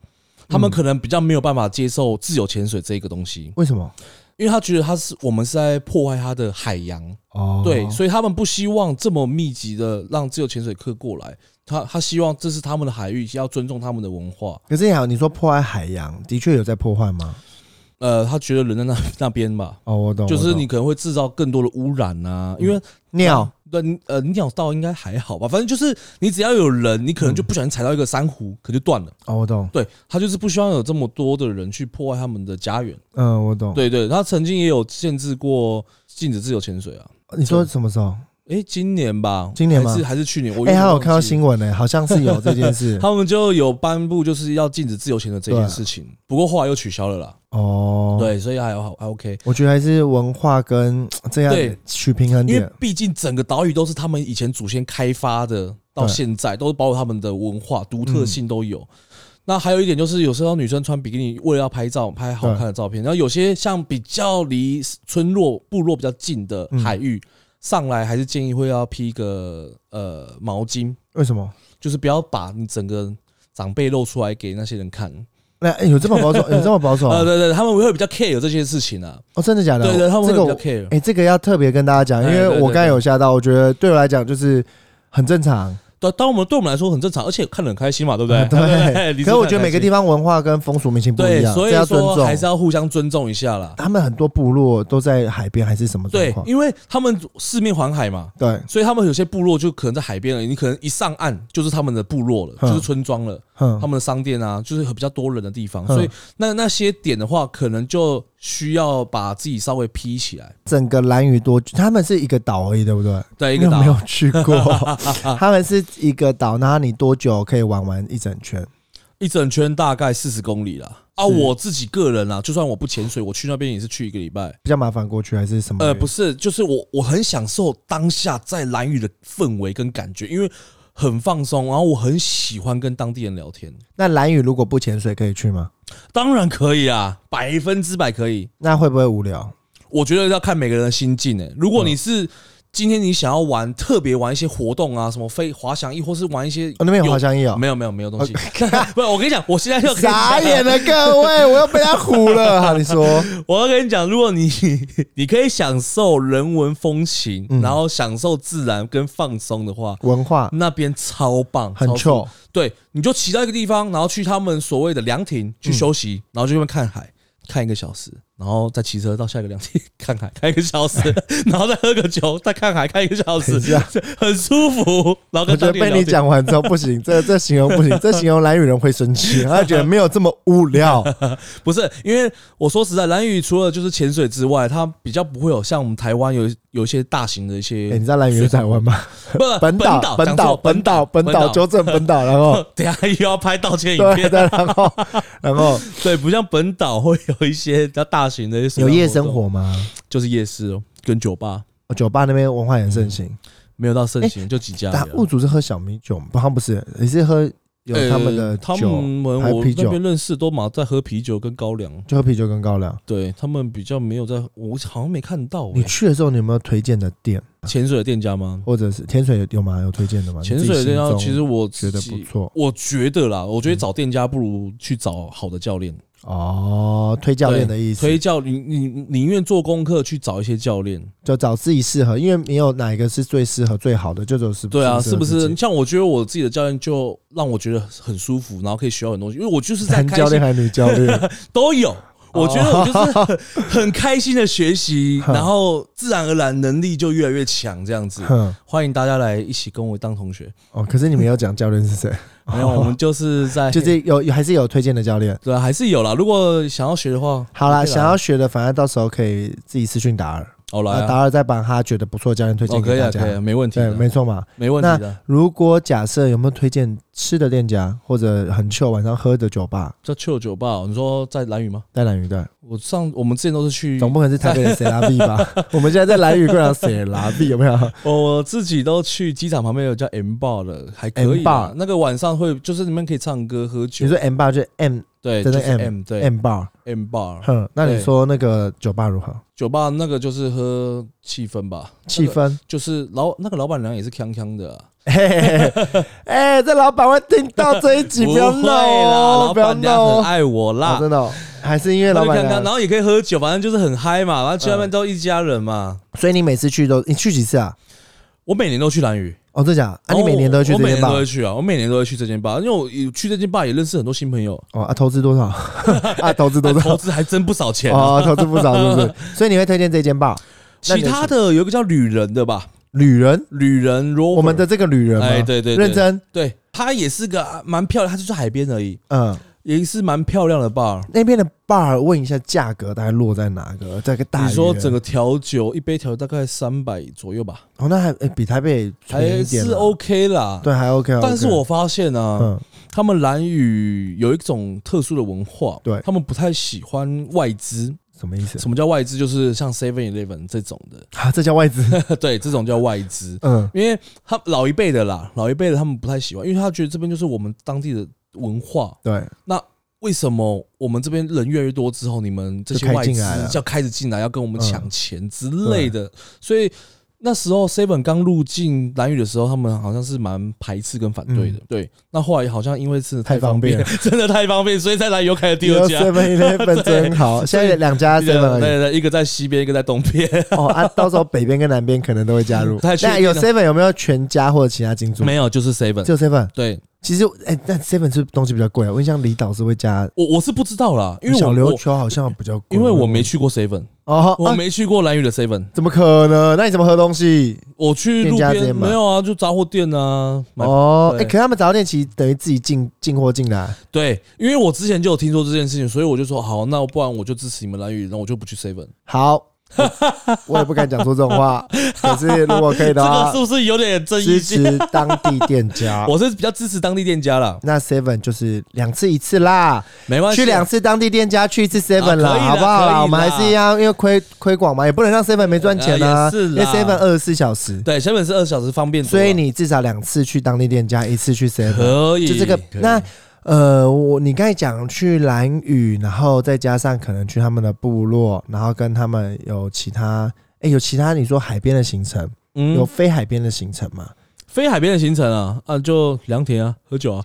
Speaker 1: 他们
Speaker 2: 嗯
Speaker 1: 可能比较没有办法接受自由潜水这个东西，
Speaker 2: 为什么？
Speaker 1: 因为他觉得他是我们是在破坏他的海洋，
Speaker 2: 哦，
Speaker 1: 对，所以他们不希望这么密集的让自由潜水客过来，他他希望这是他们的海域，要尊重他们的文化。
Speaker 2: 可是你好，你说破坏海洋，的确有在破坏吗？
Speaker 1: 呃，他觉得人在那 那边吧，
Speaker 2: 哦，我懂，
Speaker 1: 就是
Speaker 2: 懂
Speaker 1: 你可能会制造更多的污染啊，因为
Speaker 2: 尿，
Speaker 1: 对呃鸟道应该还好吧，反正就是你只要有人，你可能就不小心踩到一个珊瑚，可就断了。
Speaker 2: 哦，我懂，
Speaker 1: 对他就是不希望有这么多的人去破坏他们的家园。
Speaker 2: 嗯，我懂。
Speaker 1: 对对，他曾经也有限制过禁止自由潜水啊。
Speaker 2: 你说什么时候？
Speaker 1: 诶，今年吧，
Speaker 2: 今年吗
Speaker 1: 还是还是去年？我
Speaker 2: 哎，还有看到。新闻呢，好像是有这件事。
Speaker 1: 他们就有颁布，就是要禁止自由行的这件事情，不过后来又取消了啦。
Speaker 2: 哦，，
Speaker 1: 对，所以还好还 OK，
Speaker 2: 我觉得还是文化跟这样
Speaker 1: 对
Speaker 2: 取平衡
Speaker 1: 因为
Speaker 2: 点。
Speaker 1: 毕竟整个岛屿都是他们以前祖先开发的，到
Speaker 2: 对
Speaker 1: 现在都是包括他们的文化独
Speaker 2: 嗯
Speaker 1: 特性都有。那还有一点就是，有时候女生穿比基尼为了要拍照，拍好看的照片，然后有些像比较离村落部落比较近的
Speaker 2: 嗯
Speaker 1: 海域，上来还是建议会要披一个呃毛巾，
Speaker 2: 为什么？
Speaker 1: 就是不要把你整个长辈露出来给那些人看。
Speaker 2: 那欸有这么保守？有这么保守啊？
Speaker 1: 呃，对对，他们会比较 care 这些事情啊。
Speaker 2: 哦，真的假的？
Speaker 1: 对对，他们比较 care。
Speaker 2: 哎，这个要特别跟大家讲，因为我刚才有吓到，我觉得对我来讲就是很正常。
Speaker 1: 对，当我们对我们来说很正常，而且看得很开心嘛，对不对？
Speaker 2: 嗯对，
Speaker 1: 对
Speaker 2: 可是我觉得每个地方文化跟风俗民情不一，样，
Speaker 1: 所以
Speaker 2: 这要尊
Speaker 1: 说还是。要互相尊重一下啦。
Speaker 2: 他们很多部落都在海边，还是什么状
Speaker 1: 对，
Speaker 2: 况？
Speaker 1: 因为他们四面环海嘛，
Speaker 2: 对，
Speaker 1: 所以他们有些部落就可能在海边了，你可能一上岸就是他们的部落了，
Speaker 2: 嗯
Speaker 1: 就是村庄了，
Speaker 2: 哼
Speaker 1: 他们的商店啊，就是比较多人的地方，
Speaker 2: 嗯
Speaker 1: 所以那那些点的话，可能就需要把自己稍微披起来。
Speaker 2: 整个蓝屿多，他们是一个岛而已，对不对？
Speaker 1: 对，一个岛
Speaker 2: 没有去过？他们是一个岛，那你多久可以玩完一整圈？
Speaker 1: 一整圈大概四十公里啦。啊，我自己个人啊，就算我不潜水，我去那边也是去一个礼拜。
Speaker 2: 比较麻烦过去还是什么？
Speaker 1: 呃，不是，就是我我很享受当下在蓝屿的氛围跟感觉，因为很放松，然后我很喜欢跟当地人聊天。
Speaker 2: 那蓝屿如果不潜水可以去吗？
Speaker 1: 当然可以啊，百分之百可以。
Speaker 2: 那会不会无聊？
Speaker 1: 我觉得要看每个人的心境诶、如果你是今天你想要玩特别玩一些活动啊，什么飞滑翔翼，或是玩一些
Speaker 2: 哦，那边有滑翔翼哦，
Speaker 1: 没有没有没有东西，不是，我跟你讲，我现在就
Speaker 2: 傻眼了，各位，我又被他唬了。好，你说，
Speaker 1: 我要跟你讲，如果你你可以享受人文风情，
Speaker 2: 嗯。
Speaker 1: 然后享受自然跟放松的话，
Speaker 2: 文化。
Speaker 1: 那边超棒，
Speaker 2: 很
Speaker 1: 超对，你就骑到一个地方，然后去他们所谓的凉亭去休息，然后就那边看海，看一个小时，然后再骑车到下一个凉亭 看海，看一个小时，然后再喝个酒，再看海，看一个小时
Speaker 2: 等一，下，
Speaker 1: 很舒服。然后跟
Speaker 2: 我觉得被你讲完之后不行，这这形容不行，这形容蓝雨人会生气，他觉得没有这么无聊。
Speaker 1: 不是因为我说实在，蓝雨除了就是潜水之外，它比较不会有像我们台湾有有一些大型的一些，
Speaker 2: 哎，你知道蓝雨是台湾吗？
Speaker 1: 不是
Speaker 2: 本岛，本岛，本岛，本岛，纠正本岛，然后
Speaker 1: 等下又要拍道歉影片，
Speaker 2: 对对，然后然后
Speaker 1: 对，不像本岛会有一些比较大
Speaker 2: 有夜生，活吗？
Speaker 1: 就是夜市哦，跟酒吧
Speaker 2: 哦酒吧那边文化很盛行，
Speaker 1: 没有到盛行，就几家。
Speaker 2: 但物主是喝小米酒吗，不，他不是，也是喝有他们的
Speaker 1: 呃他，们我
Speaker 2: 还有啤酒
Speaker 1: 那边认识都嘛在喝啤酒跟高粱，
Speaker 2: 就喝啤酒跟高粱。
Speaker 1: 对他们比较没有在，我好像没看到欸。
Speaker 2: 你去的时候，你有没有推荐的店，
Speaker 1: 潜水的店家吗？
Speaker 2: 或者是潜水有吗？有推荐的吗？
Speaker 1: 潜水的店家其实我
Speaker 2: 觉得不错
Speaker 1: 我觉得啦，我觉得找店家不如去找好的教练。
Speaker 2: 哦，推教练的意思，
Speaker 1: 推教你你你宁愿做功课去找一些教练，
Speaker 2: 就找自己适合，因为没有哪一个是最适合、最好的，就只有是
Speaker 1: 对啊，是不是？像我觉得我自己的教练就让我觉得很舒服，然后可以学到很多东西，因为我就是在
Speaker 2: 男教练还是女教练？
Speaker 1: 都有。我觉得我就是很 很开心的学习，然后自然而然能力就越来越强，这样子。欢迎大家来一起跟我当同学。
Speaker 2: 哦，可是你们要讲教练是谁？
Speaker 1: 没有，我们就是在
Speaker 2: 就是有有还是有推荐的教练。
Speaker 1: 对啊，还是有啦。如果想要学的话，
Speaker 2: 好啦，想要学的，反正到时候可以自己私讯达尔，
Speaker 1: 好来
Speaker 2: 那达
Speaker 1: 啊，
Speaker 2: 尔再把他觉得不错的教练推
Speaker 1: 哦可以啊，
Speaker 2: 荐给大
Speaker 1: 可以啊，
Speaker 2: 家。
Speaker 1: 没问题
Speaker 2: 对，没错嘛。
Speaker 1: 没问题的。
Speaker 2: 如果假设有没有推荐吃的店家，或者很 chill 晚上喝的酒吧，
Speaker 1: 叫 Chill 酒吧哦，你说在蓝屿吗？
Speaker 2: 在蓝屿的，
Speaker 1: 我上我们之前都是去，
Speaker 2: 总不可能是台北的 C 拉 B 吧？我们现在在蓝屿贵阳 C 拉 B 有没有？
Speaker 1: 我自己都去机场旁边有叫 M Bar 的，还可以
Speaker 2: M
Speaker 1: 吧
Speaker 2: Bar。
Speaker 1: 那个晚上会就是你们可以唱歌喝酒
Speaker 2: 你，说 M bar 就 M
Speaker 1: 对，
Speaker 2: 真的
Speaker 1: 就是
Speaker 2: M
Speaker 1: M 对
Speaker 2: M
Speaker 1: bar，M Bar
Speaker 2: 哼，那你
Speaker 1: 对
Speaker 2: 说那个酒吧如何？
Speaker 1: 酒吧那个就是喝气氛吧，
Speaker 2: 气氛？
Speaker 1: 就是老那个老板娘也是锵锵的
Speaker 2: 哎，这老板会听到这一集，不要闹
Speaker 1: 啦，
Speaker 2: 哦，
Speaker 1: 老板娘很爱我
Speaker 2: 哦
Speaker 1: 啦。
Speaker 2: 真的哦，还是因为老板娘
Speaker 1: 然。后也可以喝酒，反正就是很嗨嘛。然后去那边都一家人嘛。
Speaker 2: 所以你每次去都你去几次啊？
Speaker 1: 我每年都去蓝屿，
Speaker 2: 哦，真假？啊，你每年都会去这间吧
Speaker 1: 我每年都？会去啊，我每年都会去这间吧，因为我去这间吧也认识很多新朋友，
Speaker 2: 哦啊，投资多少？啊，投资多少
Speaker 1: 投
Speaker 2: 少？
Speaker 1: 资还真不少钱啊。
Speaker 2: 哦，投资不少，是不是？所以你会推荐这间吧？
Speaker 1: 其他的有一个叫旅人的吧，
Speaker 2: 旅人，
Speaker 1: 旅人 Rover，
Speaker 2: 我们的这个旅人吗？
Speaker 1: 哎对对对
Speaker 2: 认真，
Speaker 1: 对，他也是个啊蛮漂亮，他就是海边而已，
Speaker 2: 嗯，
Speaker 1: 也是蛮漂亮的 bar。
Speaker 2: 那边的 bar 问一下价格大概落在哪个？在个大约
Speaker 1: 你说整个调酒一杯调大概三百左右吧，
Speaker 2: 哦，那还哎比台北
Speaker 1: 还是 OK 啦。
Speaker 2: 对，还 OK，
Speaker 1: 但是我发现啊，
Speaker 2: 嗯
Speaker 1: 他们蓝屿有一种特殊的文化，
Speaker 2: 对
Speaker 1: 他们不太喜欢外资。
Speaker 2: 什么意思？
Speaker 1: 什么叫外资？就是像 Seven Eleven 这种的
Speaker 2: 啊，这叫外资？
Speaker 1: 对，这种叫外资。
Speaker 2: 嗯，
Speaker 1: 因为他老一辈的啦，老一辈的他们不太喜欢，因为他觉得这边就是我们当地的文化。
Speaker 2: 对，那
Speaker 1: 为什么我们这边人越来越多之后，你们这些外资要开始进来，要跟我们抢钱之类的？所以那时候 Seven 刚入境蓝屿的时候，他们好像是蛮排斥跟反对的。对，那后来好像因为真的
Speaker 2: 太方
Speaker 1: 方便，真的太方便，所以在蓝屿又开了第二家。
Speaker 2: Seven Eleven 真好，现在两家 Seven。
Speaker 1: 对对，一个在西边，一个在东边。
Speaker 2: 哦啊，到时候北边跟南边可能都会加入那有 Seven 有没有全家或者其他金主？
Speaker 1: 没有，就是 Seven。
Speaker 2: 只有 Seven。
Speaker 1: 对
Speaker 2: 其实，哎，但 Seven 是东西比较贵啊？我印象离岛是会加，
Speaker 1: 我我是不知道啦，因为
Speaker 2: 小琉球好像比较贵。
Speaker 1: 因为我没去过 Seven，
Speaker 2: 哦，啊
Speaker 1: 我没去过蓝屿的 Seven。
Speaker 2: 怎么可能？那你怎么喝东西？
Speaker 1: 我去路边没有啊，就杂货店啊。
Speaker 2: 哦，哎，
Speaker 1: 对
Speaker 2: 可是他们杂货店其实等于自己进进货进来。
Speaker 1: 对，因为我之前就有听说这件事情，所以我就说好，那不然我就支持你们蓝屿，那我就不去 Seven。
Speaker 2: 好，我也不敢讲出这种话。可是如果可以的话这个
Speaker 1: 是，不是有点争议
Speaker 2: 支？持当地店家。
Speaker 1: 我是比较支持当地店家了，
Speaker 2: 那 Seven 就是两次一次啦，
Speaker 1: 没关系啊。
Speaker 2: 去两次当地店家，去一次 Seven 啦，好不好我们还是一样，因为亏亏广嘛，也不能让 Seven 没赚钱啊。
Speaker 1: 是
Speaker 2: 因为 Seven 二十四小时，
Speaker 1: 对，Seven 是二十四小时方便
Speaker 2: 所以你至少两次去当地店家，一次去 Seven。
Speaker 1: 可以
Speaker 2: 就这个那呃，我你刚才讲去蓝屿，然后再加上可能去他们的部落，然后跟他们有其他，哎，有其他你说海边的行程，
Speaker 1: 嗯，
Speaker 2: 有非海边的行程吗？
Speaker 1: 非海边的行程啊，啊，就凉亭啊，喝酒啊，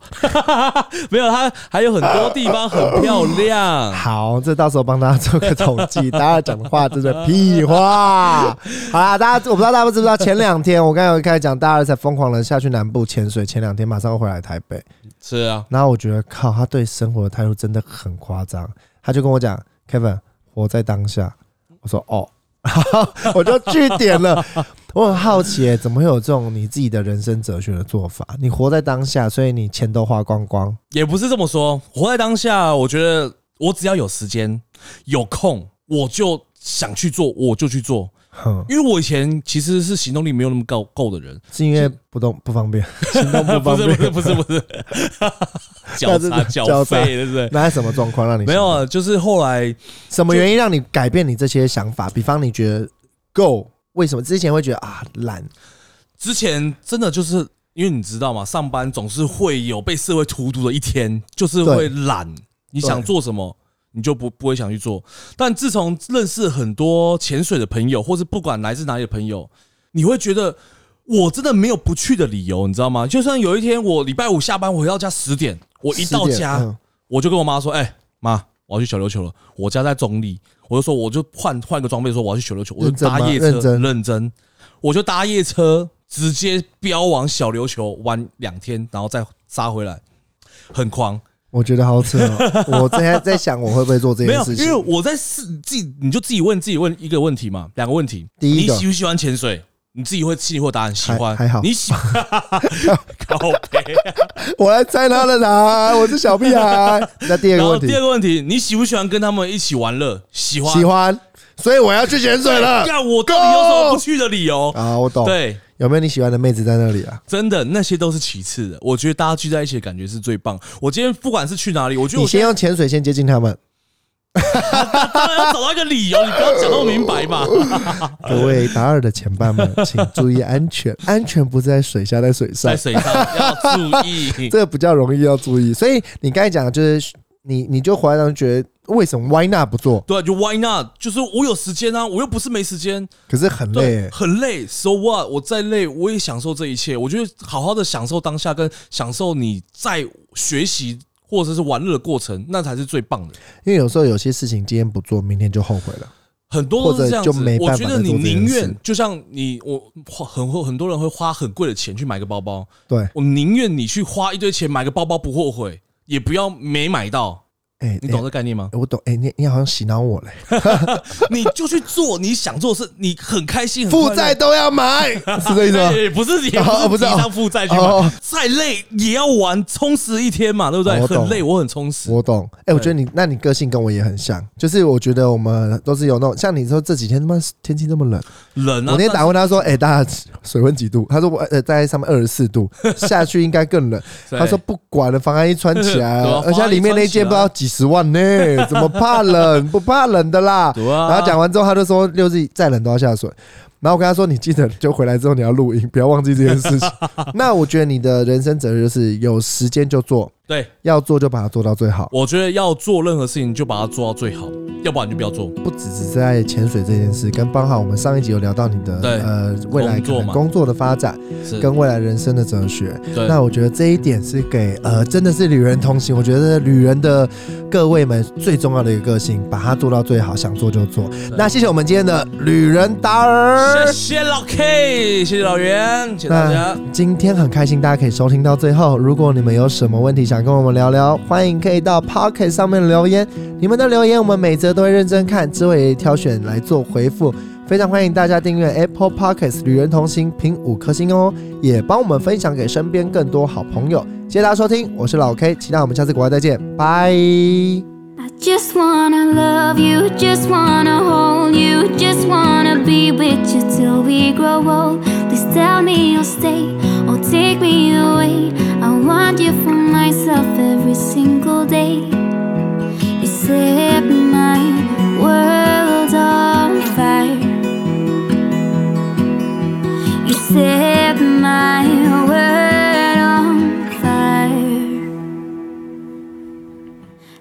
Speaker 1: 没有，它还有很多地方很漂亮。
Speaker 2: 好，这到时候帮大家做个统计。大家讲的话真的屁话。好啦，大家我不知道大家知不知道，前两天我刚才有开始讲，大家才疯狂的下去南部潜水，前两天马上又回来台北。
Speaker 1: 是啊，
Speaker 2: 然后我觉得靠，他对生活的态度真的很夸张。他就跟我讲，Kevin，活在当下。我说哦，我就据点了。我很好奇、欸，怎么会有这种你自己的人生哲学的做法？你活在当下，所以你钱都花光光。
Speaker 1: 也不是这么说，活在当下，我觉得我只要有时间、有空，我就想去做，我就去做。
Speaker 2: 哼，
Speaker 1: 因为我以前其实是行动力没有那么够够的人，
Speaker 2: 是因为不 动不方便，行 动不
Speaker 1: 不是
Speaker 2: 方便。
Speaker 1: 不是不是不是，脚
Speaker 2: 那
Speaker 1: 差
Speaker 2: 是脚
Speaker 1: 废，对不对？
Speaker 2: 那是什么状况让你
Speaker 1: 没有啊，就是后来
Speaker 2: 什么原因让你改变你这些想法？比方你觉得 go，为什么之前会觉得啊懒？
Speaker 1: 之前真的就是因为你知道吗？上班总是会有被社会荼毒的一天，就是会懒。你想做什么，你就不不会想去做。但自从认识很多潜水的朋友，或是不管来自哪里的朋友，你会觉得我真的没有不去的理由，你知道吗？就算有一天我礼拜五下班，回到家十点，我一到家，
Speaker 2: 嗯
Speaker 1: 我就跟我妈说：“哎、妈，我要去小琉球了。我家在中立，我就说我就换换个装备，说我要去小琉球，我就搭夜车，
Speaker 2: 认真
Speaker 1: 认真，我就搭夜车直接飙往小琉球玩两天，然后再杀回来，很狂。
Speaker 2: 我觉得好扯哦。我现在在想，我会不会做这，件事情？
Speaker 1: 因为我在试自己，你就自己问自己问一个问题嘛，两个问题。
Speaker 2: 第一个
Speaker 1: 你喜不喜欢潜水？你自己会心里会有答案，喜欢
Speaker 2: 还还好
Speaker 1: 你喜靠背。
Speaker 2: 我来猜他的答，我是小屁孩。那第二个问题
Speaker 1: 第二，个问题，你喜不喜欢跟他们一起玩乐？喜欢，
Speaker 2: 喜欢，所以我要去潜水了。
Speaker 1: 干我到底有什么不去的理由？
Speaker 2: 啊，我懂。
Speaker 1: 对，
Speaker 2: 有没有你喜欢的妹子在那里啊？
Speaker 1: 真的那些都是其次的。我觉得大家聚在一起的感觉是最棒。我今天不管是去哪里，我觉得
Speaker 2: 你先用潜水先接近他们。
Speaker 1: 当然要找到一个理由，你不要讲那么明白嘛。
Speaker 2: 各位达尔的前伴们，请注意安全，安全不是在水下，在水上
Speaker 1: 在，水上要注意。
Speaker 2: 这个比较容易要注意。所以你刚才讲的就是你，你就回来当觉得为什么 Why not 不做？
Speaker 1: 对啊，就 Why not？就是我有时间啊，我又不是没时间。
Speaker 2: 可是很累，欸，
Speaker 1: 很累。So what？我再累，我也享受这一切。我觉得好好的享受当下，跟享受你在学习或者是玩乐的过程，那才是最棒的。
Speaker 2: 因为有时候有些事情今天不做，明天就后悔了。
Speaker 1: 很多都是这样子我觉得你宁愿就像你，我花很很多人会花很贵的钱去买个包包，
Speaker 2: 对，
Speaker 1: 我宁愿你去花一堆钱买个包包不后悔，也不要没买到。
Speaker 2: 哎，
Speaker 1: 你懂
Speaker 2: 哎
Speaker 1: 这概念吗？
Speaker 2: 我懂，哎，你你好像洗脑我嘞，
Speaker 1: 你就去做你想做的事，你很开心，
Speaker 2: 负债都要买，是这意思吗？
Speaker 1: 对，不是你
Speaker 2: 哦不是哦
Speaker 1: 不是提倡负债去
Speaker 2: 哦
Speaker 1: 买，再累也要玩，充实一天嘛，对不对？
Speaker 2: 哦我懂
Speaker 1: 很累，我很充实。
Speaker 2: 我懂，哎、我觉得你，那你个性跟我也很像，就是我觉得我们都是有那种，像你说这几天他妈天气这么冷，
Speaker 1: 冷啊！
Speaker 2: 我那天打问他说，哎、大家水温几度？他说我呃在上面二十四度，下去应该更冷。他说不管了，防寒衣穿起来
Speaker 1: 对啊
Speaker 2: 了，而且它里面那件不知道几十万呢，怎么怕冷？不怕冷的啦。
Speaker 1: 啊，
Speaker 2: 然后讲完之后，他就说六日再冷都要下水。然后我跟他说：“你记得就回来之后你要录音，不要忘记这件事情。”那我觉得你的人生责任就是有时间就做，
Speaker 1: 对，
Speaker 2: 要做就把它做到最好。
Speaker 1: 我觉得要做任何事情就把它做到最好，要不然你就不要做。
Speaker 2: 不只是在潜水这件事，跟包含我们上一集有聊到你的呃未来可
Speaker 1: 工作
Speaker 2: 工作的发展，跟未来人生的哲学。
Speaker 1: 对，
Speaker 2: 那我觉得这一点是给呃真的是旅人同行，我觉得旅人的各位们最重要的一个个性，把它做到最好，想做就做。那谢谢我们今天的旅人达尔
Speaker 1: 谢。谢老 K，谢谢老袁，谢谢大家。
Speaker 2: 今天很开心，大家可以收听到最后。如果你们有什么问题想想跟我们聊聊，欢迎可以到 Pocket 上面留言。你们的留言我们每则都会认真看，之后也挑选来做回复。非常欢迎大家订阅 Apple Pockets 旅人同行，评五颗星哦，也帮我们分享给身边更多好朋友。谢谢大家收听，我是老 K，期待我们下次国外再见，拜。
Speaker 3: I just wanna love you, just wanna hold you, just wanna be with you till we grow old. Please tell me you'll stay or take me away. I want you for myself every single day. You set my world on fire. You set